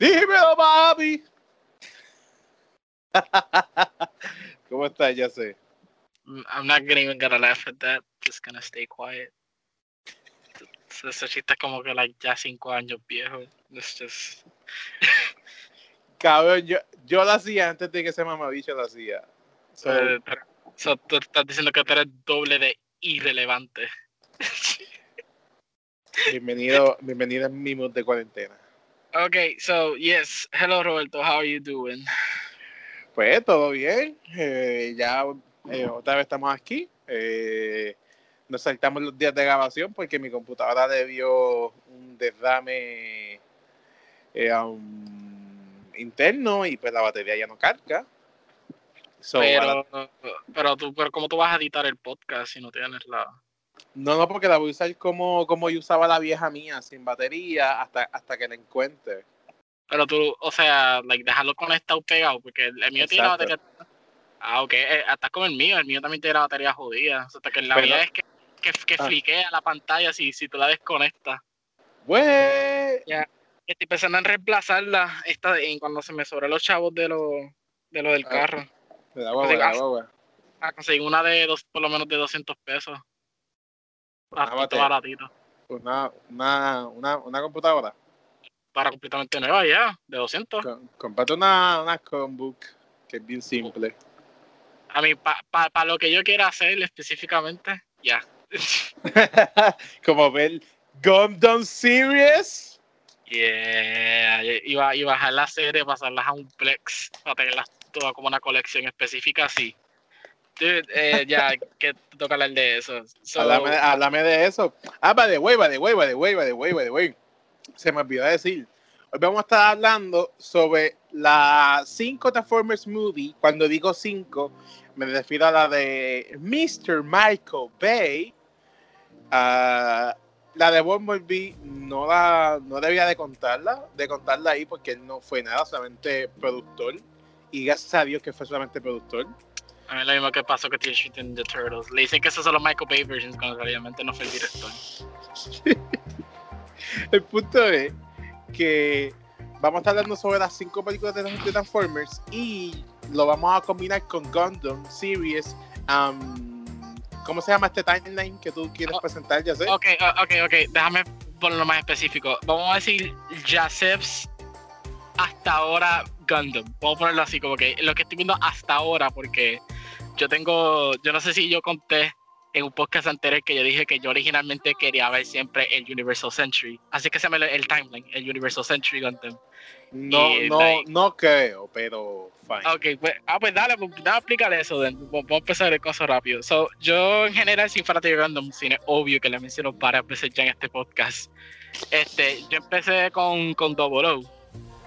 Dímelo, papi. ¿Cómo estás? Ya sé. I'm not gonna even gonna laugh at that. Just gonna stay quiet. Ese chiste como que like, ya cinco años viejo. It's just... Cabrón, yo, yo lo hacía antes de que ese mamabicho lo hacía. So, Eh, pero- so, tú estás diciendo que tú eres doble de irrelevante. bienvenido, bienvenido a mi mood de cuarentena. Okay, so yes, hello Roberto, how are you doing? Pues todo bien. eh, ya eh, otra vez estamos aquí. eh, nos saltamos los días de grabación porque mi computadora dio un derrame eh, um, interno y pues la batería ya no carga. So, ahora- pero, pero tú, pero cómo tú vas a editar el podcast si no tienes la. No, no, porque la voy a usar como, como yo usaba la vieja mía, sin batería, hasta, hasta que la encuentre. Pero tú, o sea, like, dejarlo conectado pegado, porque el, el mío tiene la batería. Ah, ok, eh, hasta como el mío, el mío también tiene la batería jodida. O sea, que la Pero- mía es que, que, que Ah. fliquea la pantalla si, si tú la desconectas. Pues, Estoy pensando en reemplazarla esta, en cuando se me sobran los chavos de lo, de lo del Ah. carro. me da guagua, me da guagua. A conseguir una de dos, por lo menos de 200 pesos. Bastante. Una, una, una, una computadora. Para completamente nueva ya, de 200. Com- Comprate una, una Chromebook, que es bien simple. A mí, para lo que yo quiera hacer específicamente, ya. Como ver Gundam Series. Yeah, y, ba- y bajar la serie, pasarlas a un Plex, para tenerlas todas como una colección específica así. Dude, eh, ya, que toca hablar de eso. So, háblame, háblame de eso. Ah, va de wey, va de wey, va de wey, va de wey, va de wey. Se me olvidó decir. Hoy vamos a estar hablando sobre la 5 Transformers Movie. Cuando digo 5, me refiero a la de Mr. Michael Bay. Ah, la de Bumblebee no la no debía de contarla, de contarla ahí porque él no fue nada, solamente productor. Y gracias a Dios que fue solamente productor. A mí es lo mismo que pasó con Teenage Mutant Ninja Turtles. Le dicen que esos son los Michael Bay versions cuando realmente no fue el director. El punto es que vamos a estar hablando sobre las cinco películas de, Transformers y lo vamos a combinar con Gundam Series. um, ¿Cómo se llama este timeline que tú quieres Oh. presentar? Ya sé. Ok, o- ok, ok. Déjame ponerlo más específico. Vamos a decir Jacef's hasta ahora Gundam. Vamos a ponerlo así, como que lo que estoy viendo hasta ahora, porque yo tengo, yo no sé si yo conté en un podcast anterior que yo dije que yo originalmente quería ver siempre el Universal Century. Así que se llama el, el timeline, el Universal Century Gundam. No, y no, like- no creo, pero fine. Ok, pues, ah, pues dale, pues, dame explicar eso. then. Vamos a empezar el caso rápido. So, yo en general, sin fanático de Gundam, cine obvio que le menciono varias veces ya en este podcast. Este, yo empecé con, con Double O.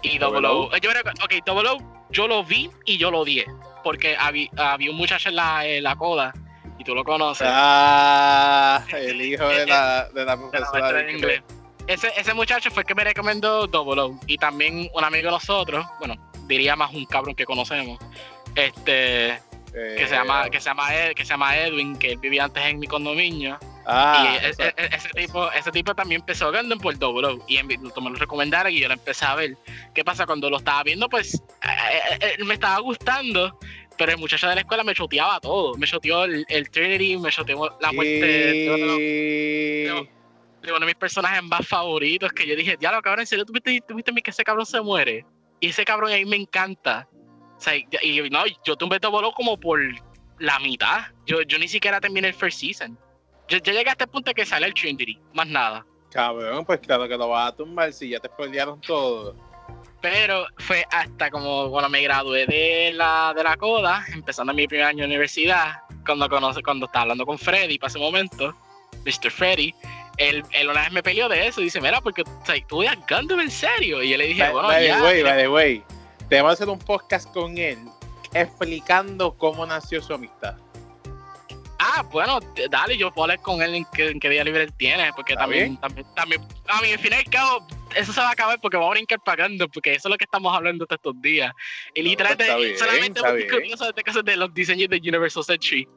Y Double Double O, yo ok, Double O, yo lo vi y yo lo odié. Porque había, había un muchacho en la, en la coda, y tú lo conoces. Ah, el hijo de la, de la de la profesora de de inglés. Ese, ese muchacho fue el que me recomendó Double O. Y también un amigo de nosotros, bueno, diría más un cabrón que conocemos. Este, Eh, que se llama que se llama Ed- que se llama Edwin que él vivía antes en mi condominio Ah, y e- e- e- ese tipo ese tipo también empezó Gundam por Double O y en- me lo recomendaron y yo lo empecé a ver. Qué pasa cuando lo estaba viendo pues eh, eh, eh, me estaba gustando pero el muchacho de la escuela me choteaba todo. Me choteó el, el Trinity me choteó la muerte de uno de los- y... de- uno de mis personajes más favoritos que yo dije diablo cabrón en serio tuviste tuviste que ese cabrón se muere y ese cabrón ahí me encanta o sea, y, y no, yo tumbé Double O como por la mitad. Yo, yo ni siquiera terminé el first season. Yo, yo llegué a este punto que sale el Trinity, más nada. Cabrón, pues claro que lo vas a tumbar si ya te spoilearon todo. Pero fue hasta como cuando me gradué de la, de la CODA, empezando mi primer año de universidad, cuando, conoce, cuando estaba hablando con Freddy para ese momento, Mr. Freddy, él, él una vez me peleó de eso y dice, mira, porque o sea, tú Gundam en serio. Y yo le dije, bueno, by ya. way, by the way, tenemos que hacer un podcast con él explicando cómo nació su amistad. Ah, bueno, dale, yo puedo hablar con él en qué, en qué día libre él tiene, porque ¿Está también, también, también, a mí, al final y al cabo, eso se va a acabar porque vamos a brincar pagando, porque eso es lo que estamos hablando de estos días. Y No, literalmente, está bien, solamente sobre este caso de los diseños de Universal Century.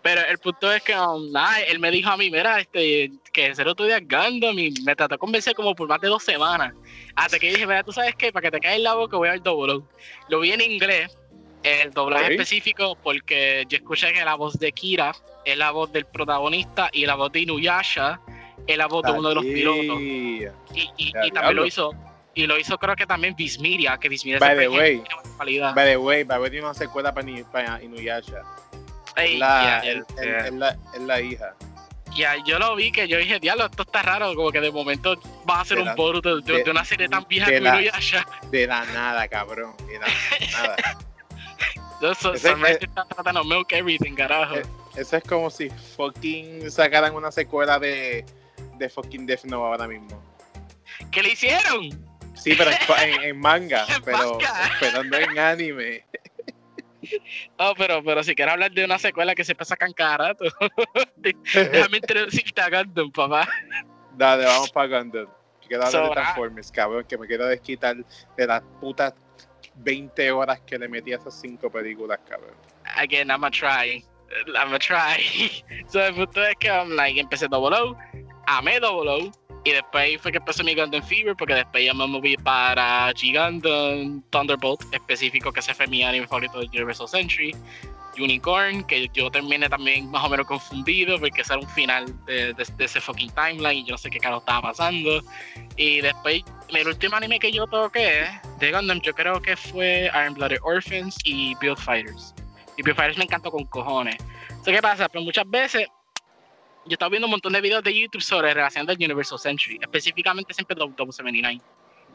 Pero el punto es que, um, nada, él me dijo a mí, mira, este, que ese otro día Gundam y me trató de convencer como por más de dos semanas. Hasta que dije, mira, tú sabes qué, para que te caiga en la boca voy a ver Double Lo vi en inglés, el doblaje específico, porque yo escuché que la voz de Kira es la voz del protagonista y la voz de Inuyasha es la voz de uno de los pilotos. Y, y, y también lo hizo y lo hizo creo que también Vismiria, que Vismiria by the way, by the way, va a venir una secuela para, para Inuyasha. es, la, la, hija. Ya, yo lo vi que yo dije, diablo, esto está raro, como que de momento va a ser un Boruto de, una serie tan vieja como Inuyasha. De la nada, cabrón, de la nada. Eso, está tratando milk everything, carajo. Eh, eso es como si fucking sacaran una secuela de, de fucking Death Note ahora mismo. ¿Qué le hicieron? Sí, pero en, manga, pero, pero no en anime. Oh, pero, pero si quieres hablar de una secuela que se pasa sacan cada déjame introducirte a Gundam, papá. Dale, vamos para Gundam. Quiero hablar de Transformers, cabrón, que me quiero desquitar de las putas 20 horas que le metí a esas 5 películas, cabrón. Again, I'm a try. I'm a try. so, el punto es que I'm like, empecé Double O, amé Double O, y después fue que empezó mi Gundam Fever, porque después ya me moví para Gigundam Thunderbolt, específico, que ese fue mi anime favorito de Universal Century. Unicorn, que yo terminé también más o menos confundido, porque ese era un final de, ese fucking timeline y yo no sé qué carajo estaba pasando. Y después, el último anime que yo toqué de Gundam, yo creo que fue Iron Blooded Orphans y Build Fighters. Y Fighters me encantó con cojones. ¿Qué pasa? Pero muchas veces yo estaba viendo un montón de videos de YouTube sobre relación del Universal Century, específicamente siempre Double 79.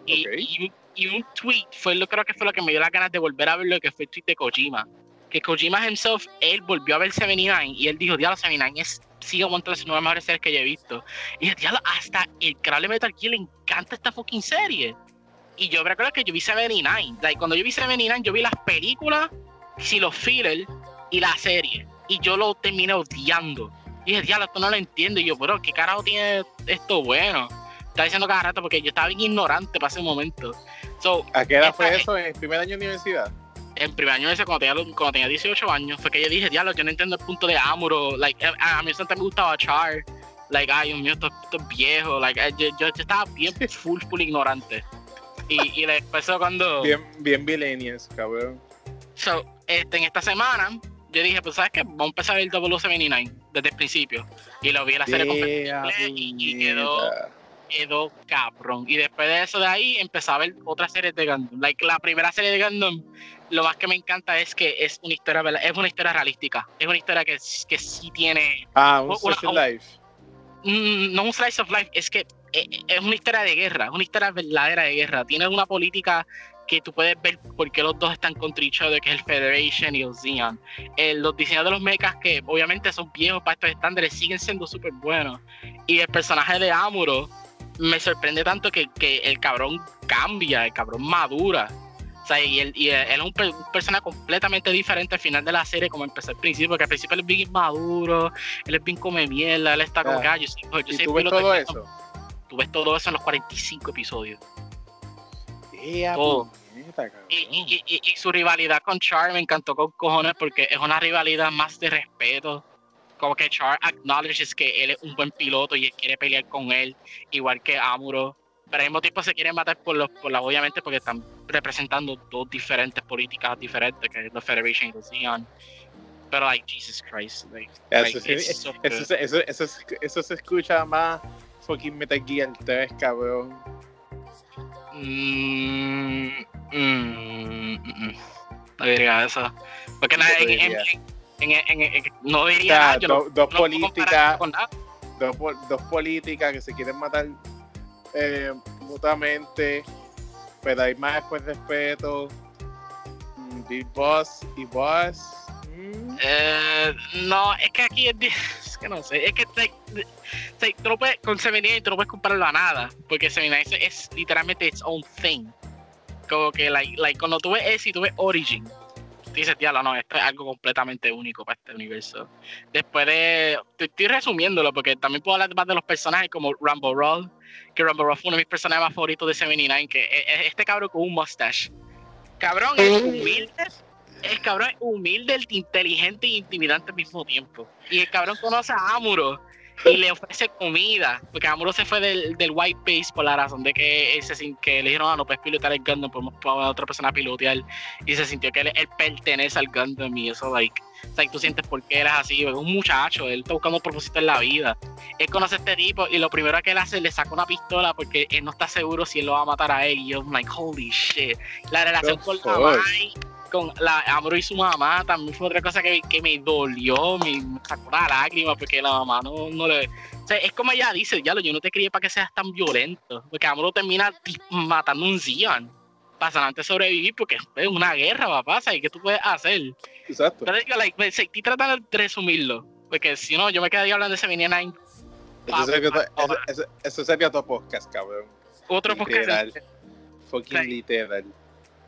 Y, y, un tweet fue lo creo que fue lo que me dio las ganas de volver a ver lo que fue el tweet de Kojima. Que Kojima himself, él volvió a ver 79 y él dijo, diablo, 79 es, sigue montando las nuevas mejores series que yo he visto. Y diablo, hasta el canal Metal Gear le encanta esta fucking serie. Y yo recuerdo que yo vi 79. Like, cuando yo vi 79, yo vi las películas, si los fillers y la serie. Y yo lo terminé odiando. Y dije, diablo, esto no lo entiendo. Y yo, pero, ¿qué carajo tiene esto bueno? Estaba diciendo cada rato porque yo estaba bien ignorante para ese momento. ¿A qué edad fue eso? ¿En el primer año de universidad? En primer año de cuando tenía, cuando tenía 18 años, fue que yo dije, diablo, yo no entiendo el punto de Amuro. Like, eh, a, mí siempre me gustaba Char. Like, ay, Dios mío, esto, es viejo. Like, eh, yo, yo, estaba bien full, full ignorante. Y, y después cuando... Bien, bien millennials, cabrón. So, este, en esta semana yo dije, pues sabes qué, vamos a empezar el W79 desde el principio. Y lo vi en la serie completa y, quedó, quedó cabrón. Y después de eso de ahí empecé a ver otras series de Gundam. Like, la primera serie de Gundam, lo más que me encanta es que es una historia, es una historia realística. Es una historia que, que sí tiene. Ah, un slice of life. Mm, no un slice of life, es que eh, es una historia de guerra, es una historia verdadera de guerra. Tiene una política que tú puedes ver por qué los dos están contra each other, que es el Federation y el Xeon. Eh, los diseños de los mechas, que obviamente son viejos para estos estándares, siguen siendo súper buenos. Y el personaje de Amuro me sorprende tanto que, que, el cabrón cambia, el cabrón madura. O sea, y él, y él es un, personaje completamente diferente al final de la serie, como empezó al principio, porque al principio él es bien maduro, él es bien come mierda, él está con gallos. Yo, ¿Y tú ves todo eso? Tú ves todo eso en los 45 episodios. Y, su rivalidad con Char me encantó con cojones porque es una rivalidad más de respeto. Como que Char acknowledges que él es un buen piloto y él quiere pelear con él, igual que Amuro. Pero al mismo tiempo se quieren matar por los, por la, obviamente porque están representando dos diferentes políticas diferentes, que es la Federation y los. Pero, like, Jesus Christ. eso, eso, eso, eso, se escucha más fucking Metal Gear 3, cabrón. Mm, mm, mm, no diría eso. Porque nada, no diría dos políticas. Dos, políticas que se quieren matar eh, mutuamente, pero hay más después respeto. Big Boss y Boss. Eh, no, es que aquí es, que no sé, es que te, lo puedes, con Seminine tú no puedes compararlo a nada, porque Seminine es, es, literalmente its own thing. Como que, like, like, cuando tú ves ese y tú ves Origin, tú dices, diablo, no, esto es algo completamente único para este universo. Después de, estoy resumiéndolo, porque también puedo hablar más de los personajes como Rambo Roll, que Rambo Roll fue uno de mis personajes más favoritos de Seminine, que es, este cabrón con un mustache. Cabrón, es humilde el cabrón es humilde, inteligente e intimidante al mismo tiempo. Y el cabrón conoce a Amuro y le ofrece comida. Porque Amuro se fue del, del White Base por la razón de que, ese, que le dijeron, ah, no puedes pilotar el Gundam, podemos poner a otra persona a pilotear. Y se sintió que él, pertenece al Gundam y eso, like, o sea, tú sientes por qué eres así. Es un muchacho, él está buscando un propósito en la vida. Él conoce a este tipo y lo primero que él hace es le saca una pistola porque él no está seguro si él lo va a matar a él. Y yo, like, holy shit. La relación con la con la Amro y su mamá también fue otra cosa que, que me dolió, me, sacó una lágrima porque la mamá no, no le... O sea, es como ella dice, ya lo, yo no te quería para que seas tan violento, porque Amro termina matando un Zion para antes sobrevivir porque es una guerra, papá, ¿sabes qué tú puedes hacer? Exacto. Pero digo, like, estoy tratando de resumirlo, porque si no, yo me quedaría hablando de ese Minion 9. Eso sería, otro podcast, cabrón. Otro literal. podcast. Fucking literal.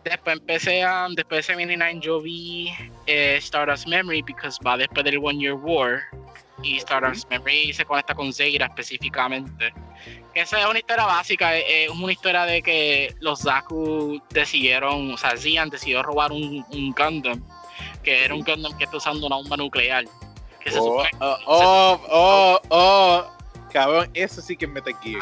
Después empecé a, después de 79 yo vi eh, Stardust Memory porque va después del One Year War y Stardust Memory se conecta con Zeira específicamente. Esa es una historia básica, es una historia de que los Zaku decidieron, o sea, Zian decidió robar un, un Gundam, que era un Gundam que está usando una bomba nuclear. Que se oh, oh, oh, oh, oh, cabrón, eso sí que me te cabrón.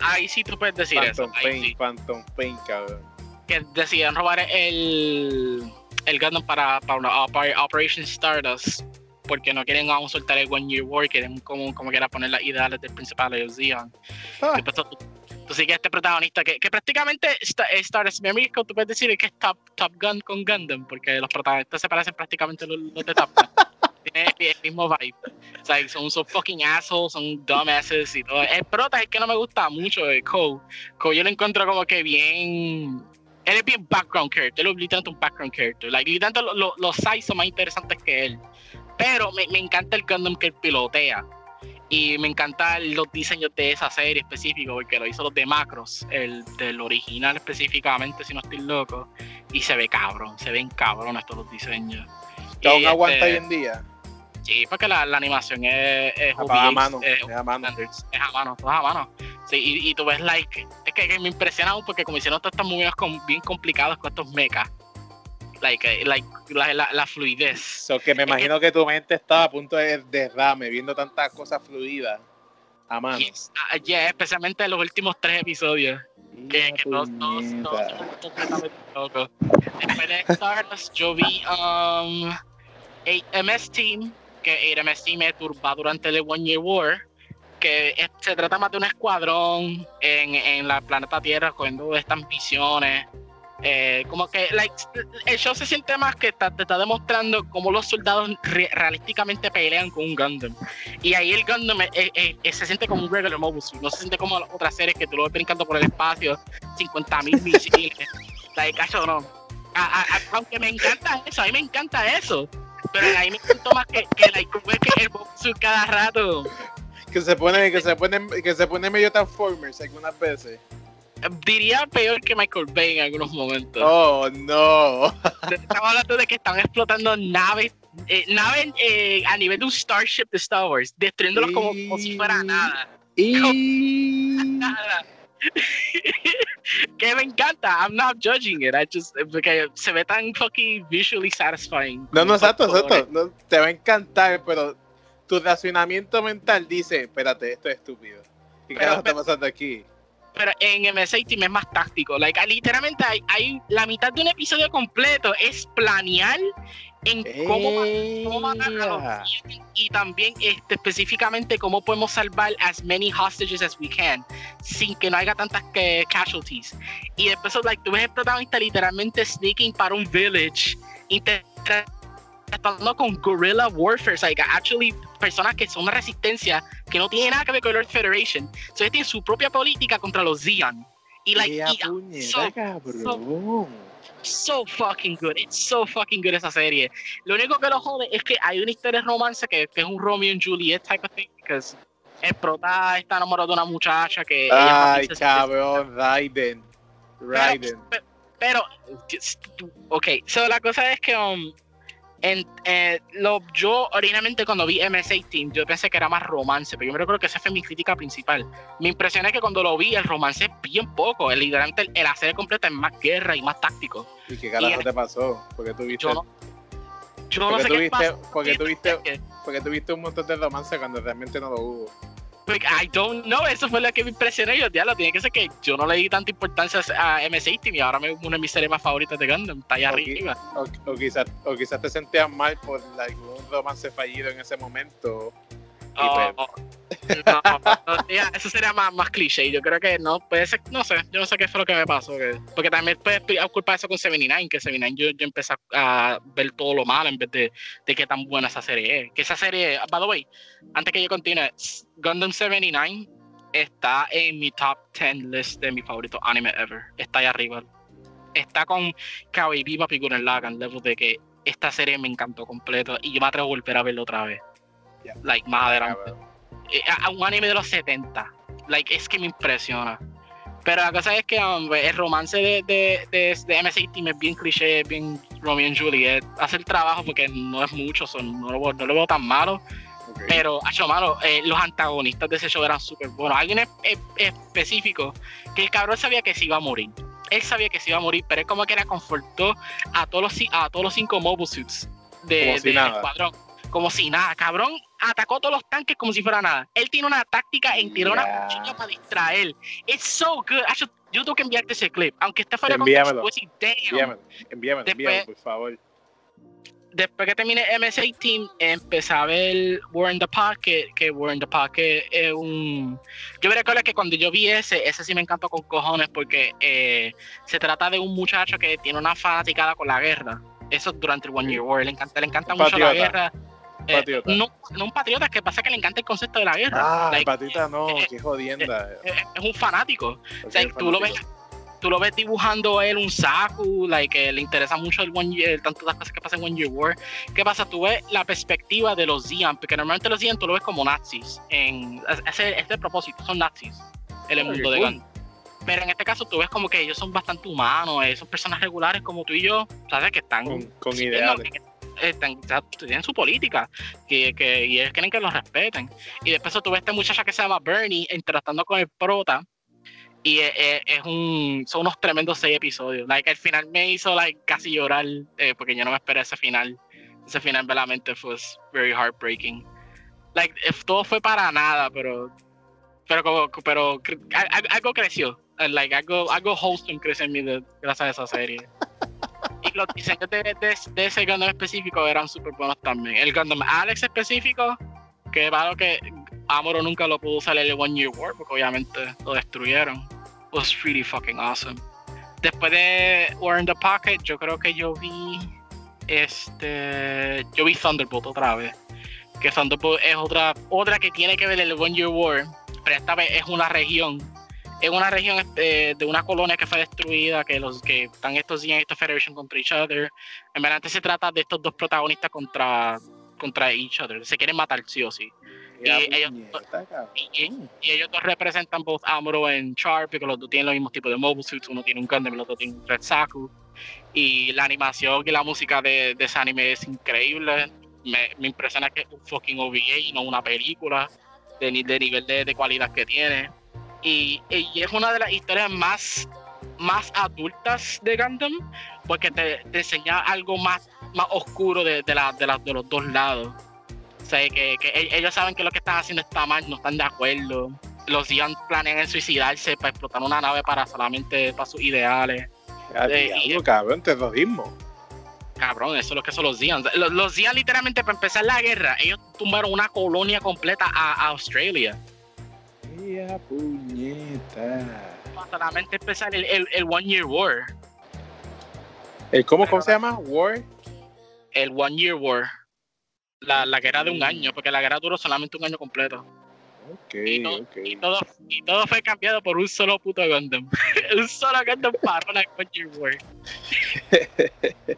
Ahí sí tú puedes decir Phantom eso. Pain, Phantom Pain, cabrón que decidieron robar el, el Gundam para, para una Operation Stardust porque no quieren aún soltar el One Year War, quieren como, como quiera poner las ideales del principal de Zion. Ah. tú, sigues este protagonista que, que prácticamente Stardust Memory, tú puedes decir que es Top, Top Gun con Gundam, porque los protagonistas se parecen prácticamente los, los de Top Gun. Tiene el mismo vibe. O sea, son, son fucking assholes, son dumbasses y todo. El prota es que no me gusta mucho de Cole. Cole yo lo encuentro como que bien él es bien background character, él es literalmente un background character. Like, literalmente los lo, size son más interesantes que él. Pero me, me, encanta el Gundam que él pilotea. Y me encantan los diseños de esa serie específico, porque lo hizo los de Macros, el del original específicamente, si no estoy loco. Y se ve cabrón, se ven cabrón estos los diseños. ¿Que aún aguanta este hoy en día? Sí, porque la, la animación es, es, a mano, es, a mano. Es a mano, todo a mano. Sí, y, y, tú ves, like, es que, me impresiona porque como hicieron todos estos movidos bien complicados con estos mechas. Like, eh, like la, la, la, fluidez. So que me imagino que, tu mente estaba a punto de derrame, viendo tantas cosas fluidas a mano. Ah, yeah, especialmente en los últimos tres episodios. Que, que todos, todos, todos, completamente locos. Después de Stardust, yo vi um, MS Team, que AMS Team me turba durante el One Year War que se trata más de un escuadrón en, en la planeta Tierra cogiendo estas misiones. Eh, como que like, el show se siente más que te está demostrando cómo los soldados realísticamente pelean con un Gundam. Y ahí el Gundam se siente como un regular mobile no se siente como otras series que tú lo ves brincando por el espacio, 50.000 misiles. like, no. aunque me encanta eso, a mí me encanta eso. Pero ahí me encantó más que, que, like, que el Mobile cada rato que se pone, que se pone, que se pone medio Transformers algunas veces. Diría peor que Michael Bay en algunos momentos. Oh, no. Estamos hablando de que están explotando naves, eh, naves eh, a nivel de un Starship de Star Wars, destruyéndolos como, si fuera nada. Y... nada. que me encanta. I'm not judging it. I just porque se ve tan fucking visually satisfying. No, no, exacto, exacto. No, te va a encantar, pero tu racionamiento mental dice, espérate, esto es estúpido. ¿Qué carajo está pasando aquí? Pero en MS Team es más táctico. Like, ah, literalmente hay, la mitad de un episodio completo es planear en cómo, cómo a los y también este, específicamente cómo podemos salvar as many hostages as we can sin que no haya tantas que, casualties. Y después, like, tú ves el protagonista literalmente sneaking para un village, estando con guerrilla warfare, like actually personas que son una resistencia que no tiene nada que ver con Earth Federation. Entonces tienen su propia política contra los Zeon. Y like, y, so, so, so, fucking good. It's so fucking good esa serie. Lo único que lo jode es que hay una historia de romance que, que es un Romeo and Juliet type of thing, because el prota está enamorado de una muchacha que. Ay, cabrón, Raiden. Raiden. Pero, pero, ok, so la cosa es que um, En, eh, lo, yo originalmente cuando vi MS-18 yo pensé que era más romance, pero yo me recuerdo que esa fue mi crítica principal. Mi impresión es que cuando lo vi el romance es bien poco, el, literalmente el, la serie completa es más guerra y más táctico. ¿Y qué carajo Y- te pasó? Porque tuviste, Yo no, yo no sé qué tuviste, pasa. porque tuviste, que- porque tuviste un montón de romance cuando realmente no lo hubo. Like, I don't know, eso fue lo que me impresionó. y Yo, diablo, tiene que ser que yo no le di tanta importancia a MS-18 y ahora me una de mis series más favoritas de Gundam, está allá arriba. O, o quizás te sentías mal por algún romance fallido en ese momento. Y Oh, pues, no, no, ya, eso sería más, más cliché. Yo creo que no, puede ser, no sé, yo no sé qué fue lo que me pasó. que- porque también puedes culpar eso con 79, que 79 yo, yo empecé a ver todo lo malo en vez de, de qué tan buena esa serie es. Que esa serie, by the way, antes que yo continúe, Gundam 79 está en mi top 10 list de mi favorito anime ever. Está ahí arriba. Está con Kawaii Viva Figuren Lagan, level de que esta serie me encantó completo y yo me atrevo a volver a verlo otra vez. Like, más adelante. Eh, a, un anime de los 70. Like, es que me impresiona. Pero la cosa es que um, el romance de, de, de, de MS-18 es bien cliché, es bien Romeo y Juliet. Hace el trabajo porque no es mucho, son, no, lo, veo- no lo veo tan malo. Ok. Pero, hecho malo, eh, los antagonistas de ese show eran súper buenos. Alguien es- es- específico que el cabrón sabía que se iba a morir. Él sabía que se iba a morir, pero es como que era confortó a todos los, a todos los cinco mobile suits de, si del nada. escuadrón. Como si nada, cabrón, atacó todos los tanques como si fuera nada. Él tiene una táctica en tirar Ya. una cuchilla para distraer. It's so good. Acho, yo tengo que enviarte ese clip. Aunque esté fuera de Envíamelo. contexto, decir, damn. Envíamelo, envíamelo, envíamelo, por favor. después que terminé MS-18, empecé a ver War in the Pocket, que War in the Pocket es un... Yo me recuerdo que cuando yo vi ese, ese sí me encantó con cojones porque eh, se trata de un muchacho que tiene una fanaticada con la guerra. Eso es durante el One Year War. Le encanta, le encanta mucho la guerra. Eh, Patriota. no, no un patriota, es que pasa que le encanta el concepto de la guerra. Ah, Like, patita no, eh, qué jodienda. es, es un fanático. O sea, es tú lo ves, tú lo ves dibujando él un saku, like, le interesa mucho el One Year, tantas las cosas que pasan en One Year War. ¿Qué pasa? Tú ves la perspectiva de los Zion, porque normalmente los Zion tú lo ves como nazis. En, ese, ese propósito, son nazis en el mundo de cool. Pero en este caso tú ves como que ellos son bastante humanos, eh, son personas regulares como tú y yo, ¿sabes? Que están Con, con ideales. Están- tienen su política que, que, y ellos quieren que los respeten. Y después tú ves esta muchacha que se llama Bernie interactuando con el prota. Y es, es- es un, son unos tremendos seis episodios. Like, el final me hizo like, casi llorar eh, porque yo no me esperé ese final. Ese final realmente fue very heartbreaking. Like, todo fue para nada, pero pero como pero algo creció. Like, algo, algo wholesome creció en mí de- gracias a esa serie. Los diseños de, de, de ese Gundam específico eran súper buenos también. El Gundam Alex específico, que claro que Amuro nunca lo pudo usar en el One Year War, porque obviamente lo destruyeron. Was really fucking awesome. Después de War in the Pocket, yo creo que yo vi este yo vi Thunderbolt otra vez. Que Thunderbolt es otra, otra que tiene que ver el One Year War, pero esta vez es una región es una región este, de una colonia que fue destruida, que los que están estos en esta Federation contra each other. En verdad se trata de estos dos protagonistas contra, contra each other. Se quieren matar sí o sí. Ya, y ellos- puñeta. Y, y ellos dos representan both Amuro and Char, porque los dos tienen los mismos tipos de mobile suits. Uno tiene un Gundam y el otro tiene un Red Saku. Y la animación y la música de, de ese anime es increíble. Me, me impresiona que es un fucking OVA y no una película de, de nivel de, de calidad que tiene. Y, y es una de las historias más, más adultas de Gundam, porque te, te enseña algo más, más oscuro de, de, la- de, la- de los dos lados. O sea, que, que e- ellos saben que lo que están haciendo está mal, no están de acuerdo. Los Dion planean en suicidarse para explotar una nave para solamente para sus ideales. Eh, diablo, y- cabrón, terrorismo. Cabrón, eso es lo que son los Dion. Los, los Dion literalmente para empezar la guerra, ellos tumbaron una colonia completa a, a Australia. Ya, puñeta. Para solamente empezar el, el, el One Year War. Eh, ¿Cómo, ¿Cómo se llama? War. El One Year War. La, la guerra de un año, porque la guerra duró solamente un año completo. Ok, Y, todo, y todo fue cambiado por un solo puto Gundam. un solo Gundam paró la One Year War.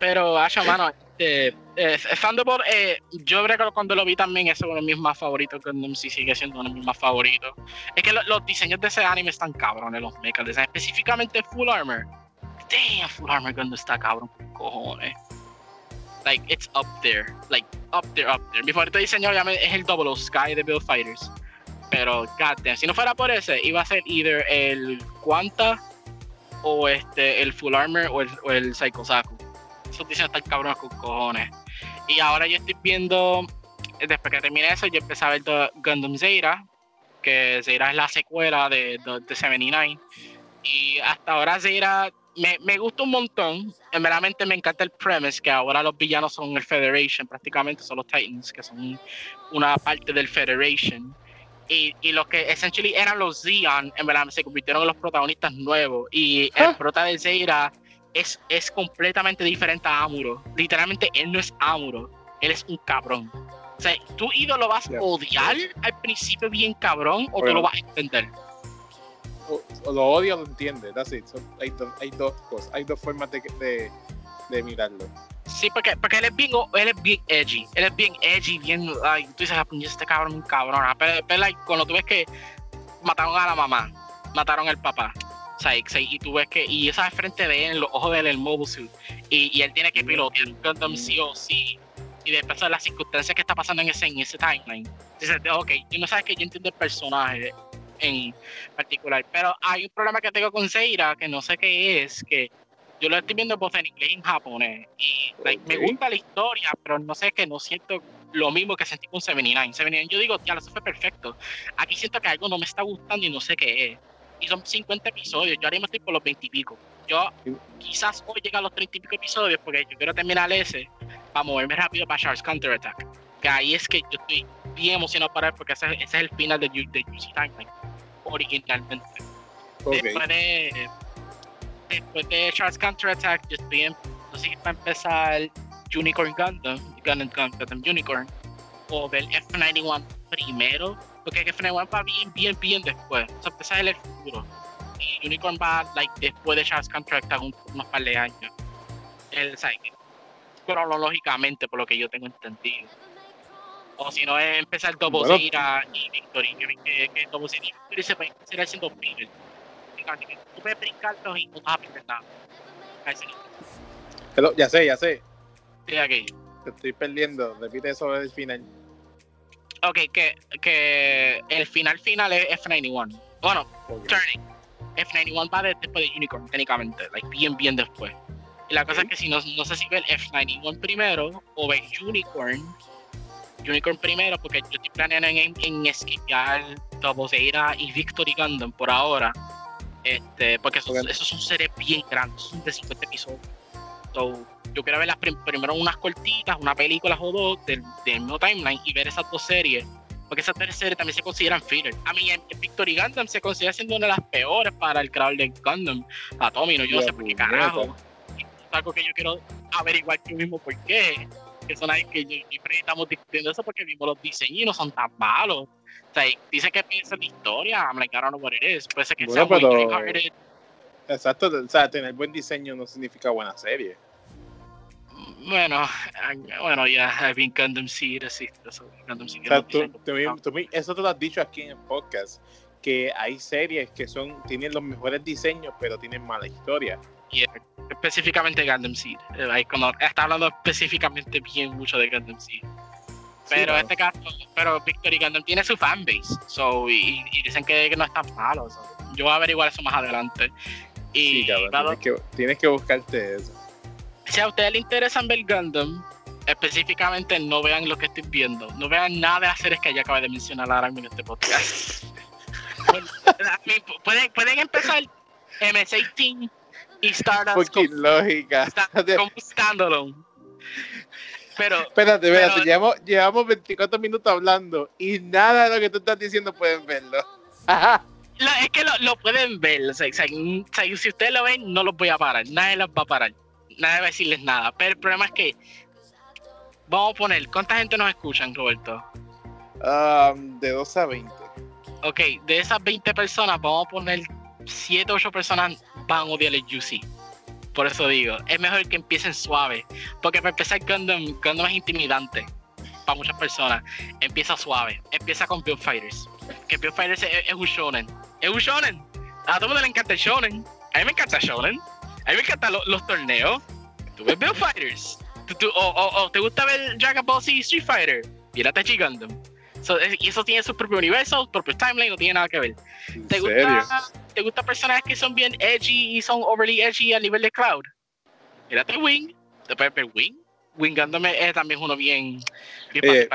Pero, Asha, mano, este, eh, Thunderbolt, eh, yo creo que cuando lo vi también, ese es uno de mis más favoritos, Gundam sí sigue siendo uno de mis más favoritos. Es que lo- los diseños de ese anime están cabrones, los mechas, específicamente Full Armor. Damn, Full Armor Gundam está cabrón, cojones. Like, it's up there. Like, up there, up there. Mi favorito diseño obviamente es el Double Sky de Build Fighters. Pero, goddamn, si no fuera por ese, iba a ser either el Quanta o este, el Full Armor o el, o el Psycho Saku. Esos diseños están cabrones con cojones. Y ahora yo estoy viendo, después que terminé eso, yo empecé a ver Gundam Zeira, que Zeira es la secuela de, de, de 79. Y hasta ahora Zeira me, me, gusta un montón. En verdaderamente me encanta el premise que ahora los villanos son el Federation, prácticamente son los Titans, que son una parte del Federation. Y, y los que essentially eran los Zeon, en verdad se convirtieron en los protagonistas nuevos. Y el prota de Zeira es, es completamente diferente a Amuro. Literalmente él no es Amuro, él es un cabrón. O sea, tú ídolo lo vas a odiar al principio bien cabrón o tú lo vas a entender. O, o lo odio o lo entiende, that's it. So, hay, do, hay, dos cosas, hay dos formas de, de, de, mirarlo. Sí, porque, porque él es bien, él es bien edgy, él es bien edgy, bien, ay, tú dices, este cabrón es un cabrón, pero, pero like, cuando tú ves que mataron a la mamá, mataron al papá, o sea, y tú ves que, y esa es frente de él, los ojos de él, el mobile suit, y, y él tiene que pilotear un Gundam sí o sí, y después de las circunstancias que está pasando en ese, en ese timeline. Dices, ok, tú no sabes que yo entiendo el personaje en particular, pero hay un problema que tengo con Seira, que no sé qué es, que yo lo estoy viendo en inglés y en japonés, y like, me gusta la historia, pero no sé que no siento lo mismo que sentí con 79. 79 yo digo, ya, eso fue perfecto. Aquí siento que algo no me está gustando y no sé qué es. Y son 50 episodios, yo ahora mismo estoy por los 20 y pico. Yo quizás hoy llegue a los 30 y pico episodios porque yo quiero terminar ese para moverme rápido para Sharks Counter Attack. Que ahí es que yo estoy bien emocionado para porque ese, ese es el final de, de UC Timeline originalmente. Okay. Después de después de Sharks Counter Attack, yo estoy en, si para empezar Unicorn Gundam, Gundam Gundam Unicorn, o ver F91 primero, porque F91 va bien, bien, bien después. O sea, empezar el futuro. Y Unicorn va like, después de Sharks Counter Attack un, unos par de años. El Psychic cronológicamente, por lo que yo tengo entendido. O si no, es empezar Double bueno. Zira y Victory. Que, que, que Double Zira y Victory se pueden seguir haciendo filler. Tú puedes brincarlos y no vas a aprender nada. Hello, ya sé, ya sé. Sí, aquí. Te estoy perdiendo. Repite eso del final. Ok, que, que el final final es F91. Bueno, okay. Turning. F91 va después de Unicorn, técnicamente. Like, bien, bien después. Y la cosa es que si no, no sé si ve el F91 primero o ve Unicorn. Unicorn primero, porque yo estoy planeando en, en esquivar Double Zeta y Victory Gundam por ahora. Este, porque esos, okay. esos son series bien grandes, son de 50 episodios. So, yo quiero ver las prim primero unas cortitas, una película o dos del, del mismo timeline y ver esas dos series. Porque esas tres series también se consideran filler. A mí, en, en Victory Gundam se considera siendo una de las peores para el creador de Gundam. A Tommy, no, yo no sé por qué carajo algo que yo quiero averiguar yo mismo por qué. Que son ahí que yo, siempre estamos discutiendo eso porque mismo los diseños no son tan malos. O sea, dice que piensa la historia, I'm like, I don't know what it is. Puede ser que bueno, sea pero... muy hearted. Exacto, o sea, tener buen diseño no significa buena serie. Bueno, bueno, ya, yeah, bien Gundam Seed, así, eso, Gundam Seed. O sea, tú, tú, tú, eso te lo has dicho aquí en el podcast, que hay series que son tienen los mejores diseños, pero tienen mala historia. Yeah, específicamente Gundam Seed. Eh, como, está hablando específicamente bien mucho de Gundam Seed. Pero sí, este caso, pero Victory Gundam tiene su fanbase. So, y, y dicen que, que, no es tan malo. So. Yo voy a averiguar eso más adelante. Y, sí, cabrón, claro, tienes, que, tienes que buscarte eso. Si a ustedes les interesan ver Gundam, específicamente no vean lo que estoy viendo. No vean nada de hacer es que ya acabé de mencionar ahora en este podcast. pueden, pueden empezar MS-18 y Stardust Porque lógica. como standalone. Pero, espérate, espérate, pero, llevamos, llevamos 24 minutos hablando y nada de lo que tú estás diciendo pueden verlo. Lo, es que lo, lo, pueden ver, o sea, si ustedes lo ven, no los voy a parar, nadie los va a parar, nadie va a decirles nada, pero el problema es que, vamos a poner, ¿cuánta gente nos escuchan, Roberto? Um, de 2 a 20. Ok, de esas 20 personas, vamos a poner 7 o 8 personas van a odiar el UC. Por eso digo, es mejor que empiecen suave. Porque para empezar, Gundam, Gundam es intimidante para muchas personas. Empieza suave. Empieza con Build Fighters. Que Build Fighters es, es un shonen. Es un shonen. A todo el mundo le encanta el shonen. A mí me encanta shonen. A mí me encantan lo, los torneos. Tú ves Build Fighters. o, te gusta ver Dragon Ball Z Street Fighter, mírate G Gundam. y eso tiene su propio universo, su propio timeline, no tiene nada que ver. ¿Te gusta, ¿Te gusta personajes que son bien edgy y son overly edgy a nivel de Cloud? Mírate Wing, te puedes ver Wing. Wing Gundam es también uno bien, bien eh,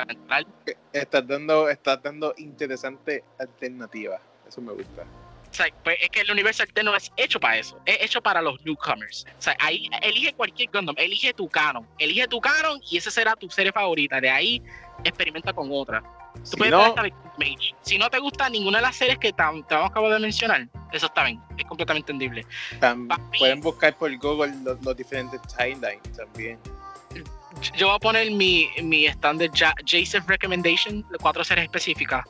Estás dando, estás dando interesante alternativa. Eso me gusta. O sea, pues es que el universo alterno es hecho para eso, es hecho para los newcomers. O sea, ahí elige cualquier Gundam, elige tu canon, elige tu canon y esa será tu serie favorita. De ahí experimenta con otra. si, no, si no te gusta ninguna de las series que te, acabo de mencionar, eso está bien, es completamente entendible. pueden buscar por Google los, los diferentes timelines también yo voy a poner mi, mi standard Jason Recommendation, cuatro series específicas.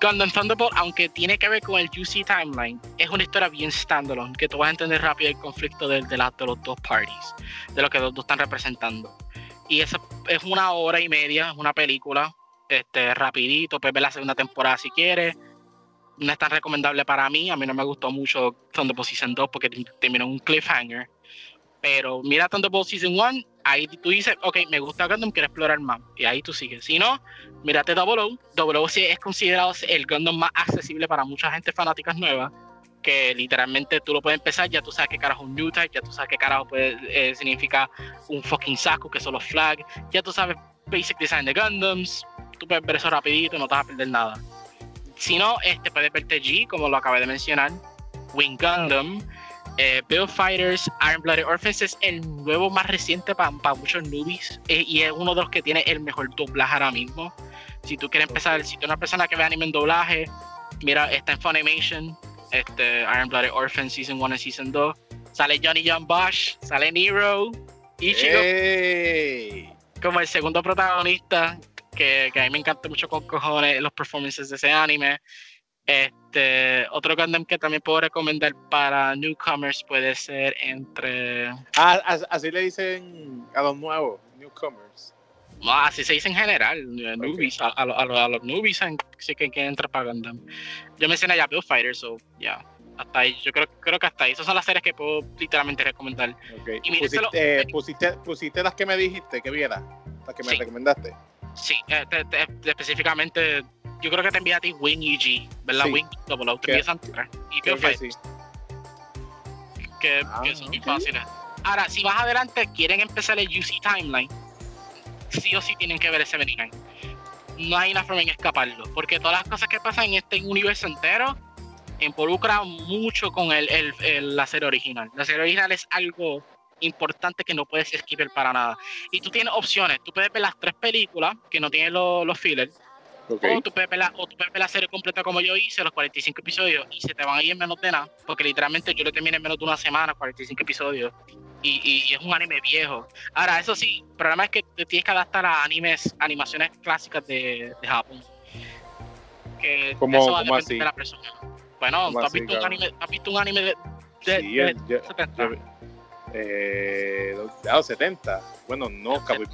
Gundam Thunderbolt, aunque tiene que ver con el UC Timeline, es una historia bien standalone, que tú vas a entender rápido el conflicto de, de, de los dos parties, de lo que los dos están representando. Y eso es una hora y media, es una película, este, rapidito, puedes ver la segunda temporada si quieres. No es tan recomendable para mí, a mí no me gustó mucho Thunderbolt Season 2 porque terminó un cliffhanger. Pero mira Thunderbolt Season 1 ahí tú dices, ok, me gusta Gundam, quiero explorar más. Y ahí tú sigues. Si no, mírate Double O. Double O sí es considerado el Gundam más accesible para mucha gente fanáticas nuevas. Que literalmente tú lo puedes empezar, ya tú sabes qué carajo es un New Type, ya tú sabes qué carajo puede, eh, significa un fucking saco, que son los flags, ya tú sabes basic design de Gundams, tú puedes ver eso rapidito, no te vas a perder nada. Si no, este puedes verte G, como lo acabé de mencionar, Wing Gundam, eh, Bill Fighters, Iron Blooded Orphans es el nuevo más reciente para muchos newbies eh, y es uno de los que tiene el mejor doblaje ahora mismo. Si tú quieres empezar, si tú eres una persona que ve anime en doblaje, mira, está en Funimation, este, Iron Blooded Orphans Season 1 y Season 2. Sale Johnny John Bosch, sale Nero, Ichigo, como el segundo protagonista, que, que a mí me encanta mucho con cojones los performances de ese anime. Este, otro Gundam que también puedo recomendar para newcomers puede ser entre. Ah, así le dicen a los nuevos, newcomers. No, así se dice en general, eh, newbies, a, a, los newbies sí que quieren entrar para Gundam. Yo mencioné ya Build Fighter, so ya. hasta ahí, yo creo, creo que hasta ahí. Esas son las series que puedo literalmente recomendar. Y pusiste, pusiste, pusiste, las que me dijiste que viera, las que me recomendaste. Sí, eh, específicamente yo creo que te envía a ti Wing y G, ¿verdad? Wing Double O, te envías antes y Bill Que, que, ah, son muy fáciles. Ahora, si más adelante quieren empezar el UC Timeline, sí o sí tienen que ver ese 79. No hay una forma en escaparlo, porque todas las cosas que pasan en este universo entero involucran mucho con el, el, la serie original. La serie original es algo importante que no puedes esquivar para nada. Y tú tienes opciones. Tú puedes ver las tres películas que no tienen los, los fillers o, tú puedes ver la, serie completa como yo hice, los 45 episodios, y se te van a ir en menos de nada, porque literalmente yo lo terminé en menos de una semana, 45 episodios, y, es un anime viejo. Ahora, eso sí, el problema es que te tienes que adaptar a animes, animaciones clásicas de, Japón. Que ¿Cómo, eso ¿cómo así? de la persona. Bueno, ¿tú has, visto un anime, ¿has visto un anime de, de, sí, de, de 70? eh, los 70. Bueno, no, Cabo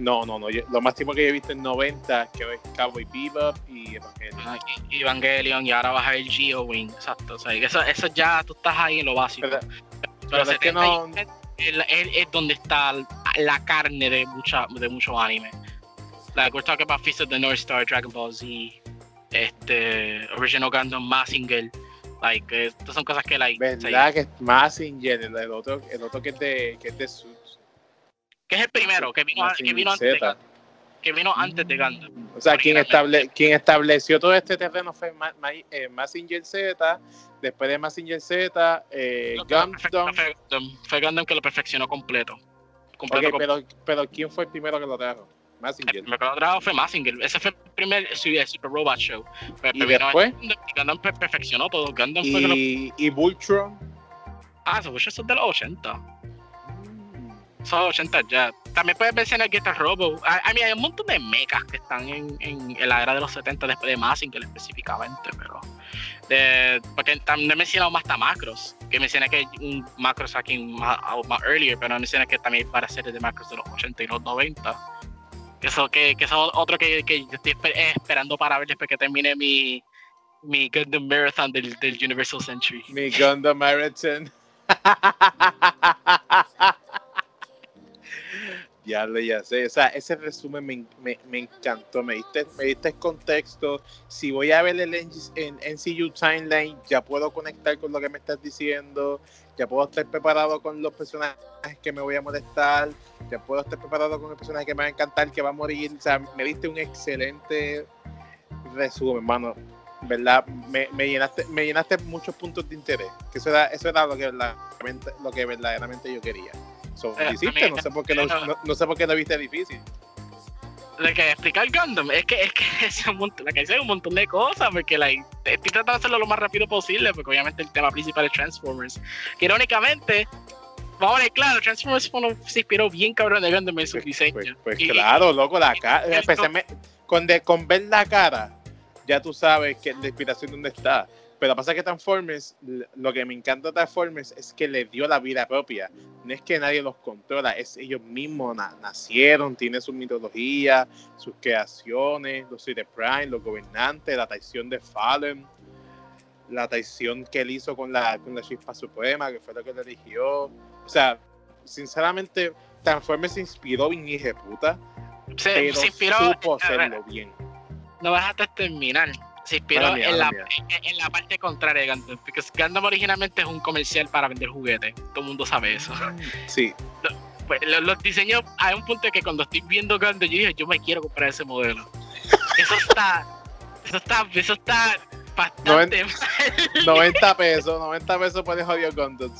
no, no, no. lo máximo que he visto en 90 que es Cowboy Bebop y Evangelion. Ah, y, Evangelion y ahora vas a ver Geo Wing, exacto. O sea, eso, eso ya tú estás ahí en lo básico. Pero, es que no... es, donde está la carne de, mucha, de muchos animes. Like, we're talking about Fist of the North Star, Dragon Ball Z, este, Original Gundam, Massinger. Like, estas son cosas que, like. ¿Verdad que es Massinger? El, otro, el otro que es de, que es de que es el primero que vino, que vino antes de que vino antes de Gundam. O sea, quien, estable, quien estableció todo este terreno fue eh, Massinger Z, después de Massinger Z, eh, Gundam. Fue, Gundam que lo perfeccionó completo. completo, Pero, pero ¿quién fue el primero que lo trajo? Massinger. El primero que lo trajo fue Massinger. Ese fue el primer Super Robot Show. Pero, ¿Y después? Gundam perfeccionó todo. Gundam y, fue lo... y Voltron. Ah, eso, eso es de los 80 son 80 ya. También puedes mencionar Guitar Robo. A, mí hay un montón de mechas que están en, en, la era de los 70 después de Massinger específicamente, pero. De, porque también he mencionado más macros, que mencioné que hay un macro aquí más, más earlier, pero mencioné que también hay varias series de macros de los 80 y los 90. Eso, que, que eso es otro que, que yo estoy esperando para ver después que termine mi, mi Gundam Marathon del, del Universal Century. Mi Gundam Marathon. Ya lo ya sé. O sea, ese resumen me, me, me, encantó. Me diste, me diste contexto. Si voy a ver el en, en NCU Timeline, ya puedo conectar con lo que me estás diciendo. Ya puedo estar preparado con los personajes que me voy a molestar. Ya puedo estar preparado con el personaje que me va a encantar, que va a morir. O sea, me diste un excelente resumen, hermano. ¿Verdad? Me, me, llenaste, me llenaste muchos puntos de interés. Que eso era, eso era lo que lo que verdaderamente yo quería. So, Eh, hiciste, a mí- no sé por qué lo, no. no, no sé por qué lo viste difícil. de que explicar Gundam es que es que es un montón, la que dice un montón de cosas porque like, estoy tratando de hacerlo lo más rápido posible porque obviamente el tema principal es Transformers que irónicamente vamos a ver claro Transformers uno- se inspiró bien cabrón de Gundam en sus Pues, diseños pues, pues Y- claro, loco, la cara. el- Especialmente con, de, con ver la cara, ya tú sabes que la inspiración dónde está. Pero pasa que Transformers, lo que me encanta de Transformers es que le dio la vida propia. No es que nadie los controla, es ellos mismos na- nacieron, tienen su mitología, sus creaciones, los City Prime, los gobernantes, la traición de Fallen, la traición que él hizo con la, con la Chispa Suprema, que fue lo que le eligió. O sea, sinceramente, Transformers se inspiró bien puta, se, pero se inspiró supo a hacerlo bien. no vas hasta terminar se inspiró Mala mía, en, la, en, en la parte contraria de Gundam porque Gundam originalmente es un comercial para vender juguetes todo el mundo sabe eso Sí, pues, lo- los, diseños, hay un punto que cuando estoy viendo Gundam, yo dije, yo me quiero comprar ese modelo. Eso está, eso está, eso está bastante mal. 90 pesos, 90 pesos por el jodido Gundam.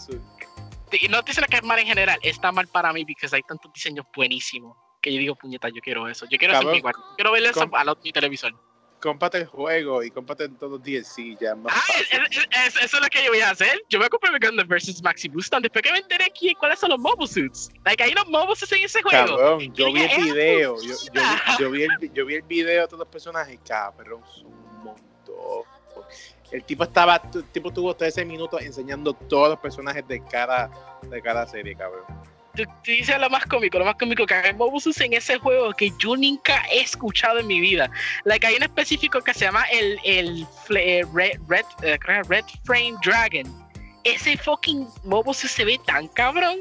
Y no te dicen que es mal en general, está mal para mí porque hay tantos diseños buenísimos que yo digo, puñeta, yo quiero eso. Yo quiero eso en mi cuarto. Quiero ver eso a la- mi televisor. Cómprate el juego y cómprate todos los DLC, ya más Ah, es- es- es- eso es lo que yo voy a hacer. Yo voy a comprar mi Gundam vs Maxi Boostan después que me enteré aquí cuáles son los mobile suits. Like, hay unos mobile suits en ese juego. Cabrón, yo vi el video, yo, yo, vi, yo, vi el, yo vi el video de todos los personajes, cabrón, un montón. El tipo estaba, el tipo tuvo 13 minutos enseñando todos los personajes de cada, de cada serie, cabrón. Dices lo más cómico, lo más cómico que hay mobusus en ese juego que yo nunca he escuchado en mi vida. Like, hay un específico que se llama el, el fle- eh, Red, Red, eh, que Red Frame Dragon. Ese fucking mobusus se ve tan cabrón.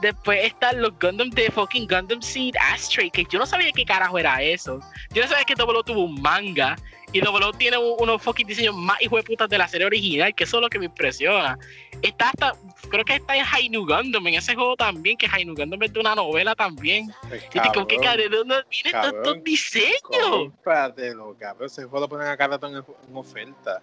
Después están los Gundam de fucking Gundam Seed Astray, que yo no sabía qué carajo era eso. Yo no sabía que Double tuvo un manga. Y Double tiene un- unos fucking diseños más hijo de putas de la serie original, que eso es lo que me impresiona. Está hasta, creo que está en Hainu Gundam, en ese juego también, que Hainu Gundam es de una novela también. Pues, Y te como que cabrón, ¿de dónde vienen cabrón, estos diseños? Cómpratelo, cabrón, ese juego lo ponen a cada en, en oferta.